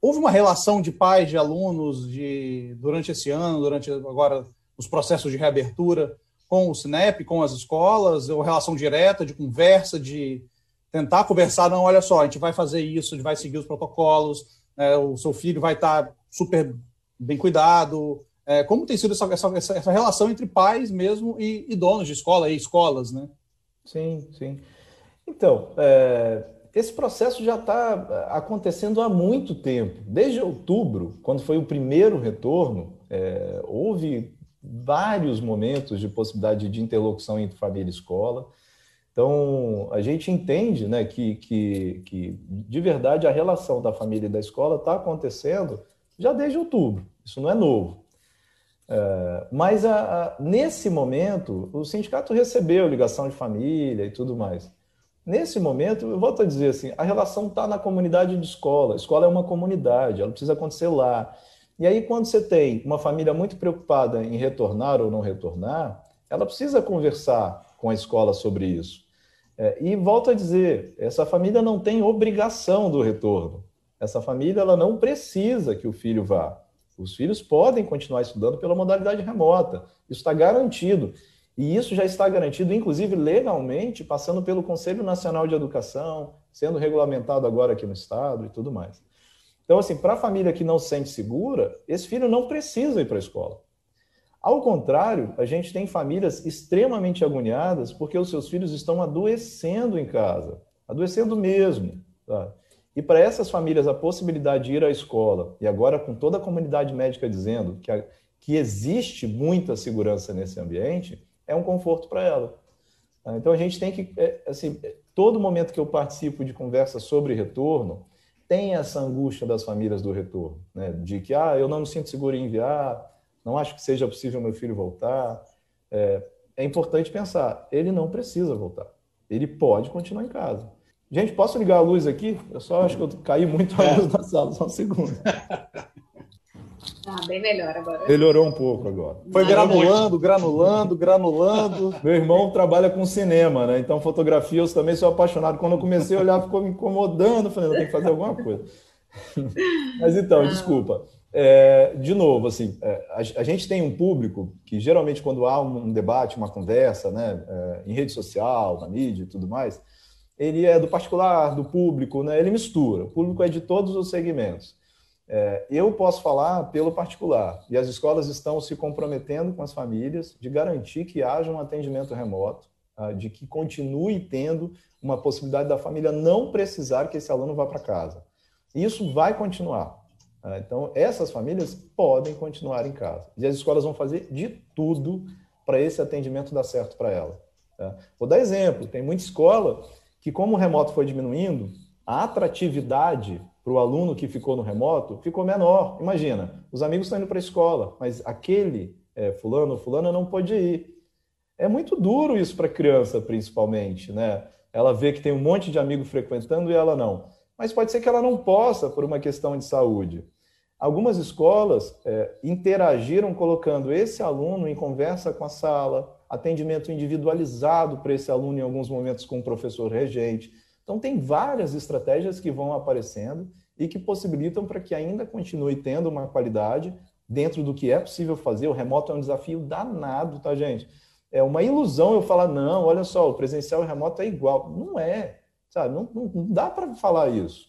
Houve uma relação de pais, de alunos, de, durante esse ano, durante agora os processos de reabertura, com o SINEP, com as escolas, ou relação direta, de conversa, de tentar conversar, não, olha só, a gente vai fazer isso, a gente vai seguir os protocolos, né, o seu filho vai estar super bem cuidado, é, como tem sido essa, essa, essa, relação entre pais mesmo e, e, donos de escola e escolas, né? Sim, sim. Então, é, esse processo já está é, acontecendo há muito tempo. Desde outubro, quando foi o primeiro retorno, é, houve vários momentos de possibilidade de interlocução entre família e escola. Então, a gente entende né, que, que, que, de verdade, a relação da família e da escola está acontecendo já desde outubro. Isso não é novo. É, mas a, a, nesse momento, o sindicato recebeu ligação de família e tudo mais. Nesse momento, eu volto a dizer assim, a relação está na comunidade de escola. A escola é uma comunidade, ela precisa acontecer lá. E aí, quando você tem uma família muito preocupada em retornar ou não retornar, ela precisa conversar com a escola sobre isso. É, e volto a dizer, essa família não tem obrigação do retorno. Essa família ela não precisa que o filho vá. Os filhos podem continuar estudando pela modalidade remota. Isso está garantido. E isso já está garantido, inclusive legalmente, passando pelo Conselho Nacional de Educação, sendo regulamentado agora aqui no Estado e tudo mais. Então, assim, para a família que não se sente segura, esse filho não precisa ir para a escola. Ao contrário, a gente tem famílias extremamente agoniadas porque os seus filhos estão adoecendo em casa, adoecendo mesmo. Tá? E para essas famílias, a possibilidade de ir à escola, e agora com toda a comunidade médica dizendo que, a, que existe muita segurança nesse ambiente, é um conforto para ela. Tá? Então a gente tem que, é, assim, todo momento que eu participo de conversa sobre retorno, tem essa angústia das famílias do retorno, né? de que, ah, eu não me sinto seguro em enviar, não acho que seja possível meu filho voltar. É, é importante pensar, ele não precisa voltar, ele pode continuar em casa. Gente, posso ligar a luz aqui? Eu só acho que eu caí muito a luz da sala, só um segundo. Ah, bem melhor agora. Melhorou um pouco agora. Foi granulando, granulando, granulando. Meu irmão trabalha com cinema, né? Então, fotografia eu também sou apaixonado. Quando eu comecei a olhar, ficou me incomodando. Falei, eu tenho que fazer alguma coisa. Mas então, ah. desculpa. É, de novo, assim, é, a, a, gente tem um público que geralmente quando há um, um debate, uma conversa, né, é, em rede social, na mídia e tudo mais, ele é do particular, do público, né? ele mistura. O público é de todos os segmentos. É, eu posso falar pelo particular, e as escolas estão se comprometendo com as famílias de garantir que haja um atendimento remoto, uh, de que continue tendo uma possibilidade da família não precisar que esse aluno vá para casa. Isso vai continuar. Uh, então, essas famílias podem continuar em casa. E as escolas vão fazer de tudo para esse atendimento dar certo para ela. Tá? Vou dar exemplo: tem muita escola que, como o remoto foi diminuindo, a atratividade para o aluno que ficou no remoto ficou menor. Imagina, os amigos estão indo para a escola, mas aquele é, fulano ou fulana não pode ir. É muito duro isso para a criança, principalmente, né? Ela vê que tem um monte de amigo frequentando e ela não. Mas pode ser que ela não possa por uma questão de saúde. Algumas escolas é, interagiram colocando esse aluno em conversa com a sala, atendimento individualizado para esse aluno em alguns momentos com o professor regente. Então, tem várias estratégias que vão aparecendo e que possibilitam para que ainda continue tendo uma qualidade dentro do que é possível fazer. O remoto é um desafio danado, tá, gente? É uma ilusão eu falar, não, olha só, o presencial e o remoto é igual. Não é, sabe? Não, não, dá para falar isso.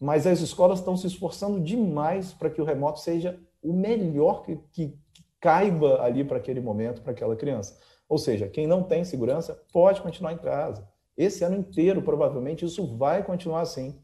Mas as escolas estão se esforçando demais para que o remoto seja o melhor que, que caiba ali para aquele momento, para aquela criança. Ou seja, quem não tem segurança pode continuar em casa. Esse ano inteiro, provavelmente, isso vai continuar assim.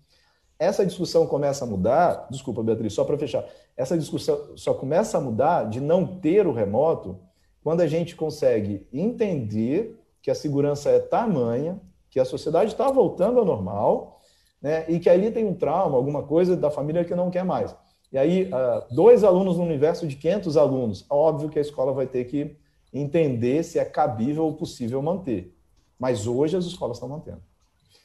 Essa discussão começa a mudar, desculpa, Beatriz, só para fechar, essa discussão só começa a mudar de não ter o remoto quando a gente consegue entender que a segurança é tamanha, que a sociedade está voltando ao normal, né, e que ali tem um trauma, alguma coisa da família que não quer mais. E aí, ah, dois alunos no universo de 500 alunos, óbvio que a escola vai ter que entender se é cabível ou possível manter. Mas hoje as escolas estão mantendo.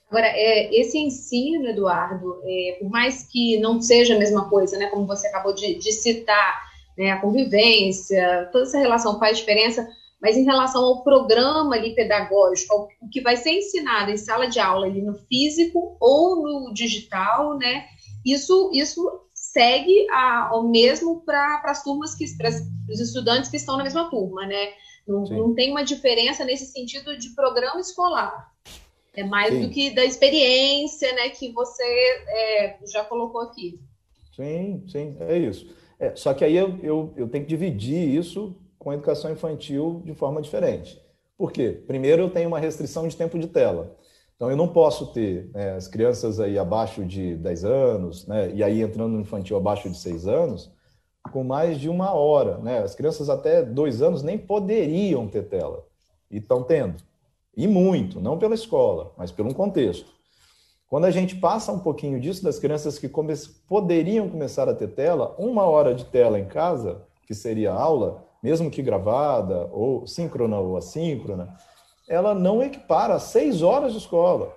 Agora, é, esse ensino, Eduardo, é, por mais que não seja a mesma coisa, né, como você acabou de, de citar, né, a convivência, toda essa relação faz diferença, mas em relação ao programa ali pedagógico, o que vai ser ensinado em sala de aula ali no físico ou no digital, né, isso, isso segue a, ao mesmo para as turmas que para os estudantes que estão na mesma turma, né? Não, não, tem uma diferença nesse sentido de programa escolar. É mais Sim. do que da experiência, né, que você é, já colocou aqui. Sim, sim, é isso. É, só que aí eu, eu, eu tenho que dividir isso com a educação infantil de forma diferente. Por quê? Primeiro, eu tenho uma restrição de tempo de tela. Então, eu não posso ter né, as crianças aí abaixo de 10 anos, né, e aí entrando no infantil abaixo de 6 anos, com mais de uma hora. Né? As crianças até dois anos nem poderiam ter tela, e estão tendo. E muito, não pela escola, mas pelo contexto. Quando a gente passa um pouquinho disso, das crianças que come poderiam começar a ter tela, uma hora de tela em casa, que seria aula, mesmo que gravada, ou síncrona ou assíncrona, ela não equipara seis horas de escola.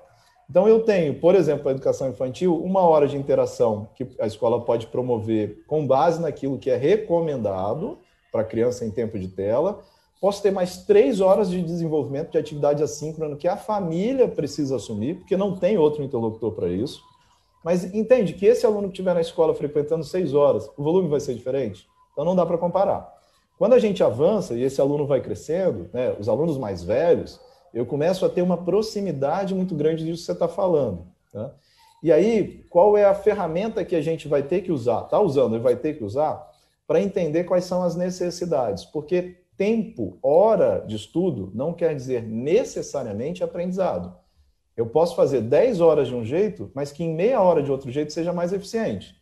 Então, eu tenho, por exemplo, a educação infantil, uma hora de interação que a escola pode promover com base naquilo que é recomendado para a criança em tempo de tela. Posso ter mais três horas de desenvolvimento de atividade assíncrona que a família precisa assumir, porque não tem outro interlocutor para isso. Mas entende que esse aluno que estiver na escola frequentando seis horas, o volume vai ser diferente? Então, não dá para comparar. Quando a gente avança e esse aluno vai crescendo, né, os alunos mais velhos, eu começo a ter uma proximidade muito grande disso que você está falando. Tá? E aí, qual é a ferramenta que a gente vai ter que usar? Está usando e vai ter que usar para entender quais são as necessidades. Porque tempo, hora de estudo, não quer dizer necessariamente aprendizado. Eu posso fazer 10 horas de um jeito, mas que em meia hora de outro jeito seja mais eficiente.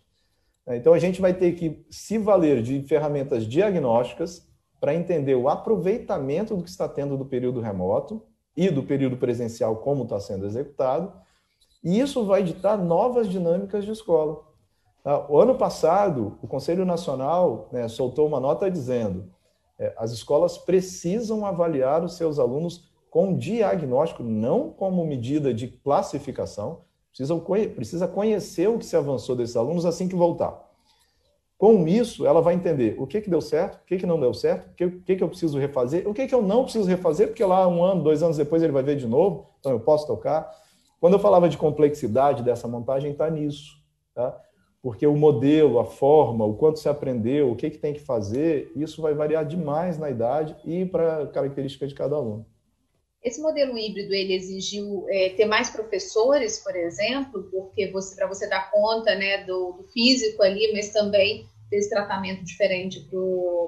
Então, a gente vai ter que se valer de ferramentas diagnósticas para entender o aproveitamento do que está tendo do período remoto e do período presencial, como está sendo executado, e isso vai ditar novas dinâmicas de escola. Tá? O ano passado, o Conselho Nacional né, soltou uma nota dizendo é, as escolas precisam avaliar os seus alunos com diagnóstico, não como medida de classificação, Precisa, precisa conhecer o que se avançou desses alunos assim que voltar. Com isso, ela vai entender o que, que deu certo, o que, que não deu certo, o que, que, que eu preciso refazer, o que, que eu não preciso refazer, porque lá um ano, dois anos depois ele vai ver de novo, então eu posso tocar. Quando eu falava de complexidade dessa montagem, está nisso. Tá? Porque o modelo, a forma, o quanto se aprendeu, o que, que tem que fazer, isso vai variar demais na idade e para a característica de cada aluno. Esse modelo híbrido ele exigiu é, ter mais professores, por exemplo, porque você para você dar conta né, do, do, físico ali, mas também desse tratamento diferente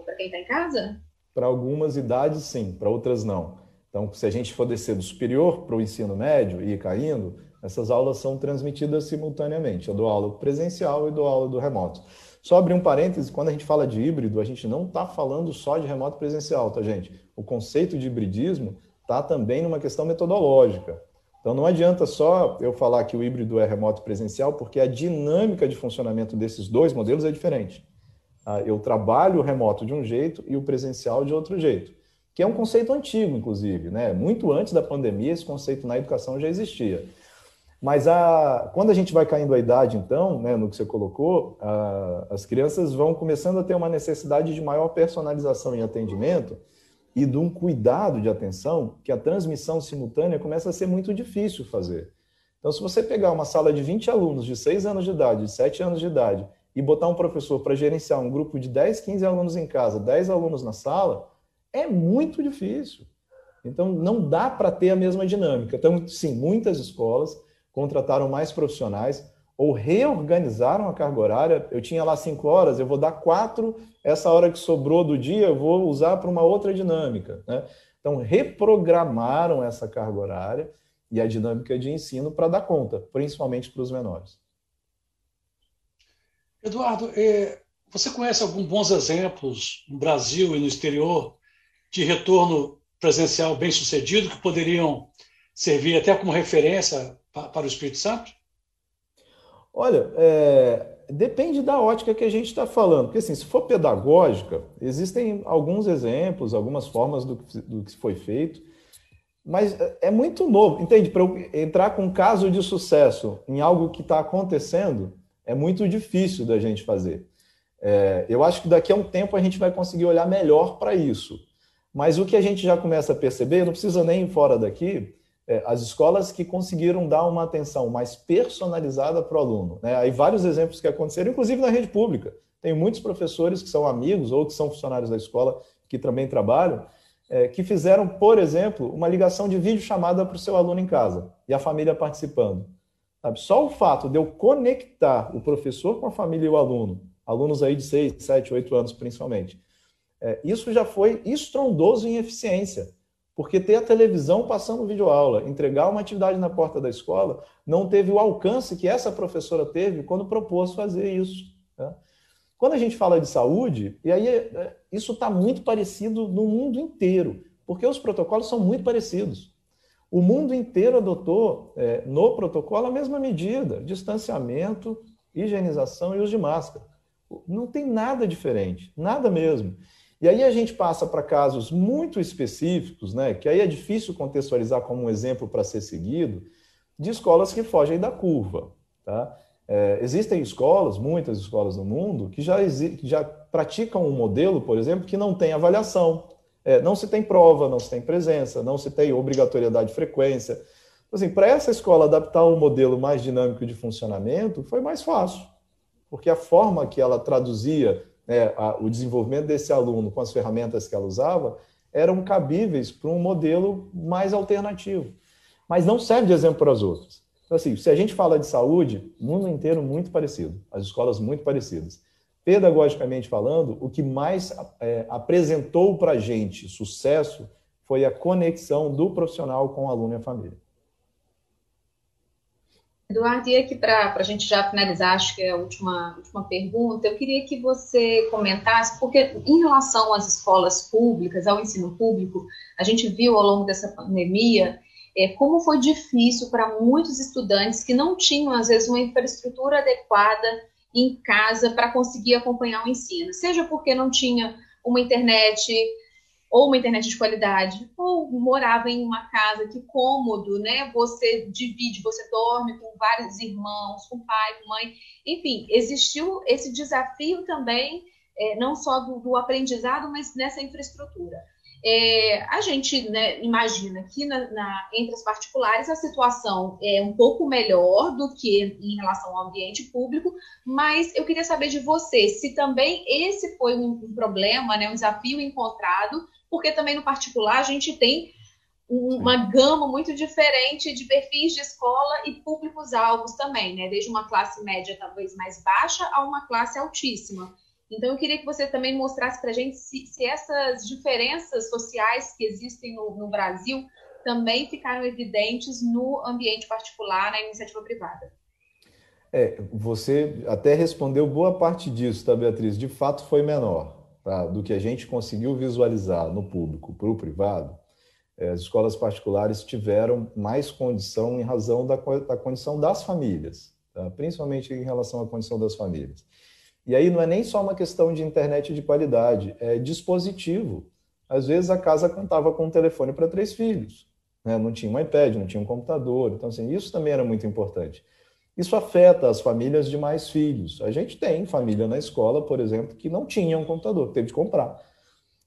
para quem está em casa? Para algumas idades, sim, para outras não. Então, se a gente for descer do superior para o ensino médio e ir caindo, essas aulas são transmitidas simultaneamente. Eu dou aula presencial e dou aula do remoto. Só abrir um parêntese, quando a gente fala de híbrido, a gente não está falando só de remoto presencial, tá, gente? O conceito de hibridismo está também numa questão metodológica. Então não adianta só eu falar que o híbrido é remoto presencial, porque a dinâmica de funcionamento desses dois modelos é diferente. Ah, eu trabalho o remoto de um jeito e o presencial de outro jeito, que é um conceito antigo, inclusive. Né? Muito antes da pandemia, esse conceito na educação já existia. Mas a, quando a gente vai caindo a idade, então, né, no que você colocou, a, as crianças vão começando a ter uma necessidade de maior personalização em atendimento e de um cuidado de atenção que a transmissão simultânea começa a ser muito difícil fazer. Então, se você pegar uma sala de 20 alunos de 6 anos de idade, de 7 anos de idade, e botar um professor para gerenciar um grupo de 10, 15 alunos em casa, 10 alunos na sala, é muito difícil. Então, não dá para ter a mesma dinâmica. Então, sim, muitas escolas contrataram mais profissionais ou reorganizaram a carga horária. Eu tinha lá cinco horas, eu vou dar quatro, essa hora que sobrou do dia eu vou usar para uma outra dinâmica. Né? Então, reprogramaram essa carga horária e a dinâmica de ensino para dar conta, principalmente para os menores. Eduardo, é, você conhece alguns bons exemplos no Brasil e no exterior de retorno presencial bem sucedido que poderiam servir até como referência para o Espírito Santo? Olha, é, depende da ótica que a gente está falando. Porque, assim, se for pedagógica, existem alguns exemplos, algumas formas do, do que foi feito, mas é, é muito novo, entende? Para entrar com um caso de sucesso em algo que está acontecendo, é muito difícil da gente fazer. É, eu acho que daqui a um tempo a gente vai conseguir olhar melhor para isso. Mas o que a gente já começa a perceber, não precisa nem ir fora daqui, as escolas que conseguiram dar uma atenção mais personalizada para o aluno. Né? Aí vários exemplos que aconteceram, inclusive na rede pública. Tem muitos professores que são amigos ou que são funcionários da escola que também trabalham, é, que fizeram, por exemplo, uma ligação de vídeo chamada para o seu aluno em casa e a família participando. Sabe? Só o fato de eu conectar o professor com a família e o aluno, alunos aí de 6, 7, 8 anos principalmente, é, isso já foi estrondoso em eficiência. Porque ter a televisão passando videoaula, entregar uma atividade na porta da escola, não teve o alcance que essa professora teve quando propôs fazer isso. Né? Quando a gente fala de saúde, e aí é, isso está muito parecido no mundo inteiro, porque os protocolos são muito parecidos. O mundo inteiro adotou é, no protocolo a mesma medida: distanciamento, higienização e uso de máscara. Não tem nada diferente, nada mesmo. E aí a gente passa para casos muito específicos, né, que aí é difícil contextualizar como um exemplo para ser seguido, de escolas que fogem da curva. Tá? É, existem escolas, muitas escolas no mundo, que já, já praticam um modelo, por exemplo, que não tem avaliação, é, não se tem prova, não se tem presença, não se tem obrigatoriedade de frequência. Assim, para essa escola adaptar um modelo mais dinâmico de funcionamento foi mais fácil, porque a forma que ela traduzia né, a, o desenvolvimento desse aluno com as ferramentas que ela usava eram cabíveis para um modelo mais alternativo. Mas não serve de exemplo para as outras. Então, assim, se a gente fala de saúde, mundo inteiro muito parecido, as escolas muito parecidas. Pedagogicamente falando, o que mais é, apresentou para a gente sucesso foi a conexão do profissional com o aluno e a família. Eduardo, e aqui para a gente já finalizar, acho que é a última, última pergunta, eu queria que você comentasse, porque em relação às escolas públicas, ao ensino público, a gente viu ao longo dessa pandemia é, como foi difícil para muitos estudantes que não tinham, às vezes, uma infraestrutura adequada em casa para conseguir acompanhar o ensino, seja porque não tinha uma internet ou uma internet de qualidade, ou morava em uma casa que cômodo, né? Você divide, você dorme com vários irmãos, com pai, com mãe, enfim, existiu esse desafio também, é, não só do, do, aprendizado, mas nessa infraestrutura. É, a gente né, imagina que na, na, entre as particulares a situação é um pouco melhor do que em relação ao ambiente público, mas eu queria saber de você se também esse foi um, um problema, né, um desafio encontrado porque também no particular a gente tem uma gama muito diferente de perfis de escola e públicos-alvos também, né? Desde uma classe média talvez mais baixa a uma classe altíssima. Então, eu queria que você também mostrasse para a gente se, se, essas diferenças sociais que existem no, no Brasil também ficaram evidentes no ambiente particular, na iniciativa privada. É, você até respondeu boa parte disso, tá, Beatriz? De fato, foi menor tá? do que a gente conseguiu visualizar no público para o privado. É, as escolas particulares tiveram mais condição em razão da, da condição das famílias, tá? principalmente em relação à condição das famílias. E aí não é nem só uma questão de internet de qualidade, é dispositivo. Às vezes a casa contava com um telefone para três filhos, né? não tinha um iPad, não tinha um computador. Então, assim, isso também era muito importante. Isso afeta as famílias de mais filhos. A gente tem família na escola, por exemplo, que não tinha um computador, que teve de comprar,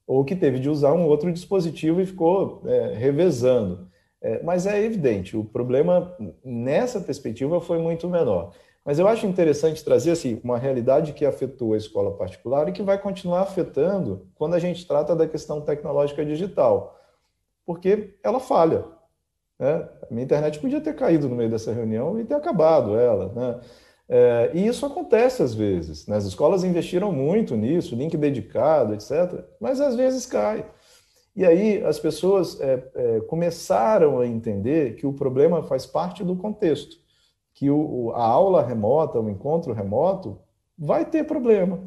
ou que teve de usar um outro dispositivo e ficou é, revezando. É, mas é evidente, o problema nessa perspectiva foi muito menor. Mas eu acho interessante trazer assim, uma realidade que afetou a escola particular e que vai continuar afetando quando a gente trata da questão tecnológica digital, porque ela falha. Né? Minha internet podia ter caído no meio dessa reunião e ter acabado ela. Né? É, e isso acontece às vezes. Né? As escolas investiram muito nisso, link dedicado, etc., mas às vezes cai. E aí as pessoas é, é, começaram a entender que o problema faz parte do contexto, que o, a aula remota, o encontro remoto, vai ter problema.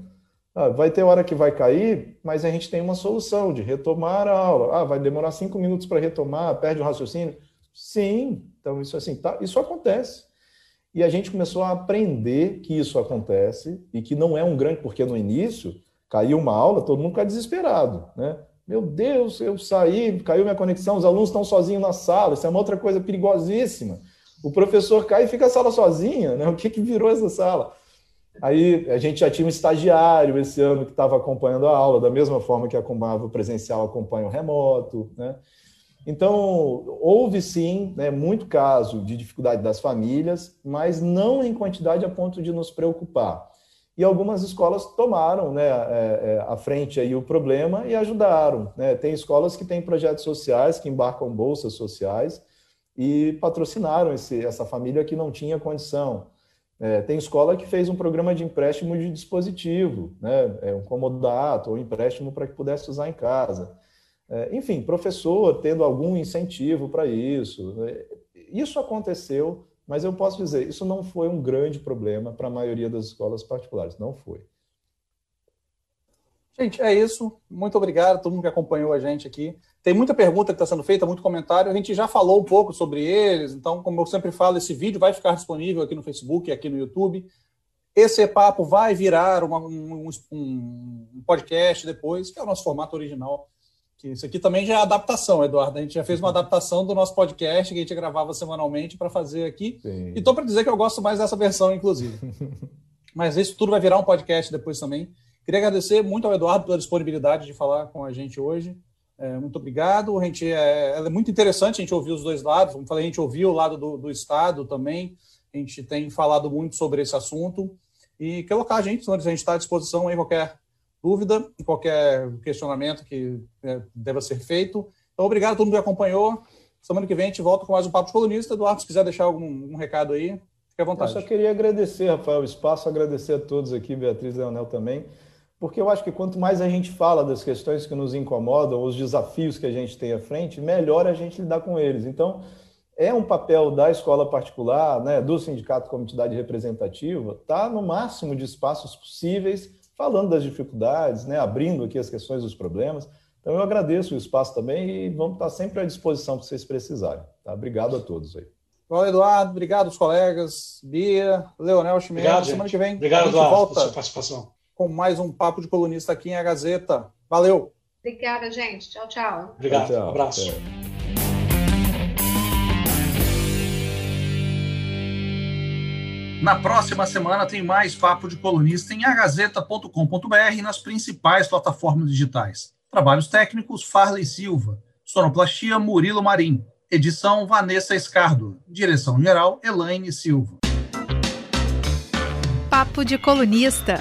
Ah, vai ter hora que vai cair, mas a gente tem uma solução de retomar a aula. Ah, vai demorar cinco minutos para retomar, perde o raciocínio. Sim, então isso assim, tá, isso acontece. E a gente começou a aprender que isso acontece e que não é um grande, porque no início caiu uma aula, todo mundo fica desesperado, né? Meu Deus, eu saí, caiu minha conexão, os alunos estão sozinhos na sala, isso é uma outra coisa perigosíssima. O professor cai e fica a sala sozinha, né? O que, que virou essa sala? Aí a gente já tinha um estagiário esse ano que estava acompanhando a aula, da mesma forma que acompanhava o presencial, acompanha o remoto, né? Então, houve sim né, muito caso de dificuldade das famílias, mas não em quantidade a ponto de nos preocupar. E algumas escolas tomaram né, é, é, à frente aí o problema e ajudaram. Né? Tem escolas que têm projetos sociais, que embarcam bolsas sociais e patrocinaram esse, essa família que não tinha condição. É, tem escola que fez um programa de empréstimo de dispositivo, né, é, um comodato ou empréstimo para que pudesse usar em casa. É, enfim, professor tendo algum incentivo para isso. É, isso aconteceu, mas eu posso dizer, isso não foi um grande problema para a maioria das escolas particulares, não foi. Gente, é isso. Muito obrigado a todo mundo que acompanhou a gente aqui. Tem muita pergunta que está sendo feita, muito comentário. A gente já falou um pouco sobre eles, então, como eu sempre falo, esse vídeo vai ficar disponível aqui no Facebook e aqui no YouTube. Esse papo vai virar uma, um, um, podcast depois, que é o nosso formato original que isso aqui também já é adaptação, Eduardo. A gente já fez uma adaptação do nosso podcast que a gente gravava semanalmente para fazer aqui. Sim. E estou para dizer que eu gosto mais dessa versão, inclusive. Mas isso tudo vai virar um podcast depois também. Queria agradecer muito ao Eduardo pela disponibilidade de falar com a gente hoje. É, muito obrigado. A gente é, é, muito interessante a gente ouvir os dois lados. Como falei, a gente ouviu o lado do, do Estado também. A gente tem falado muito sobre esse assunto. E colocar a gente, a gente está à disposição em qualquer dúvida qualquer questionamento que é, deva ser feito. Então, obrigado a todo mundo que acompanhou. Semana que vem a gente volta com mais um Papo de Colunista. Eduardo, se quiser deixar algum, algum recado aí, fique à vontade. Eu só queria agradecer, Rafael, o espaço, agradecer a todos aqui, Beatriz Leonel também, porque eu acho que quanto mais a gente fala das questões que nos incomodam, os desafios que a gente tem à frente, melhor a gente lidar com eles. Então, é um papel da escola particular, né, do sindicato como entidade representativa, tá no máximo de espaços possíveis falando das dificuldades, né, abrindo aqui as questões dos problemas. Então, eu agradeço o espaço também e vamos estar sempre à disposição para vocês precisarem. Tá? Obrigado a todos aí. Valeu, Eduardo. Obrigado aos colegas. Bia, Leonel Chimeno. Obrigado, Semana que vem. Obrigado, a gente Eduardo, volta pela sua participação. Com mais um papo de colunista aqui em A Gazeta. Valeu. Obrigada, gente. Tchau, tchau. Obrigado. Tchau, tchau. Um abraço. Na próxima semana tem mais Papo de Colunista em agazeta.com.br e nas principais plataformas digitais. Trabalhos técnicos, Farley Silva. Sonoplastia, Murilo Marim. Edição, Vanessa Escardo. Direção-geral, Elaine Silva. Papo de Colunista.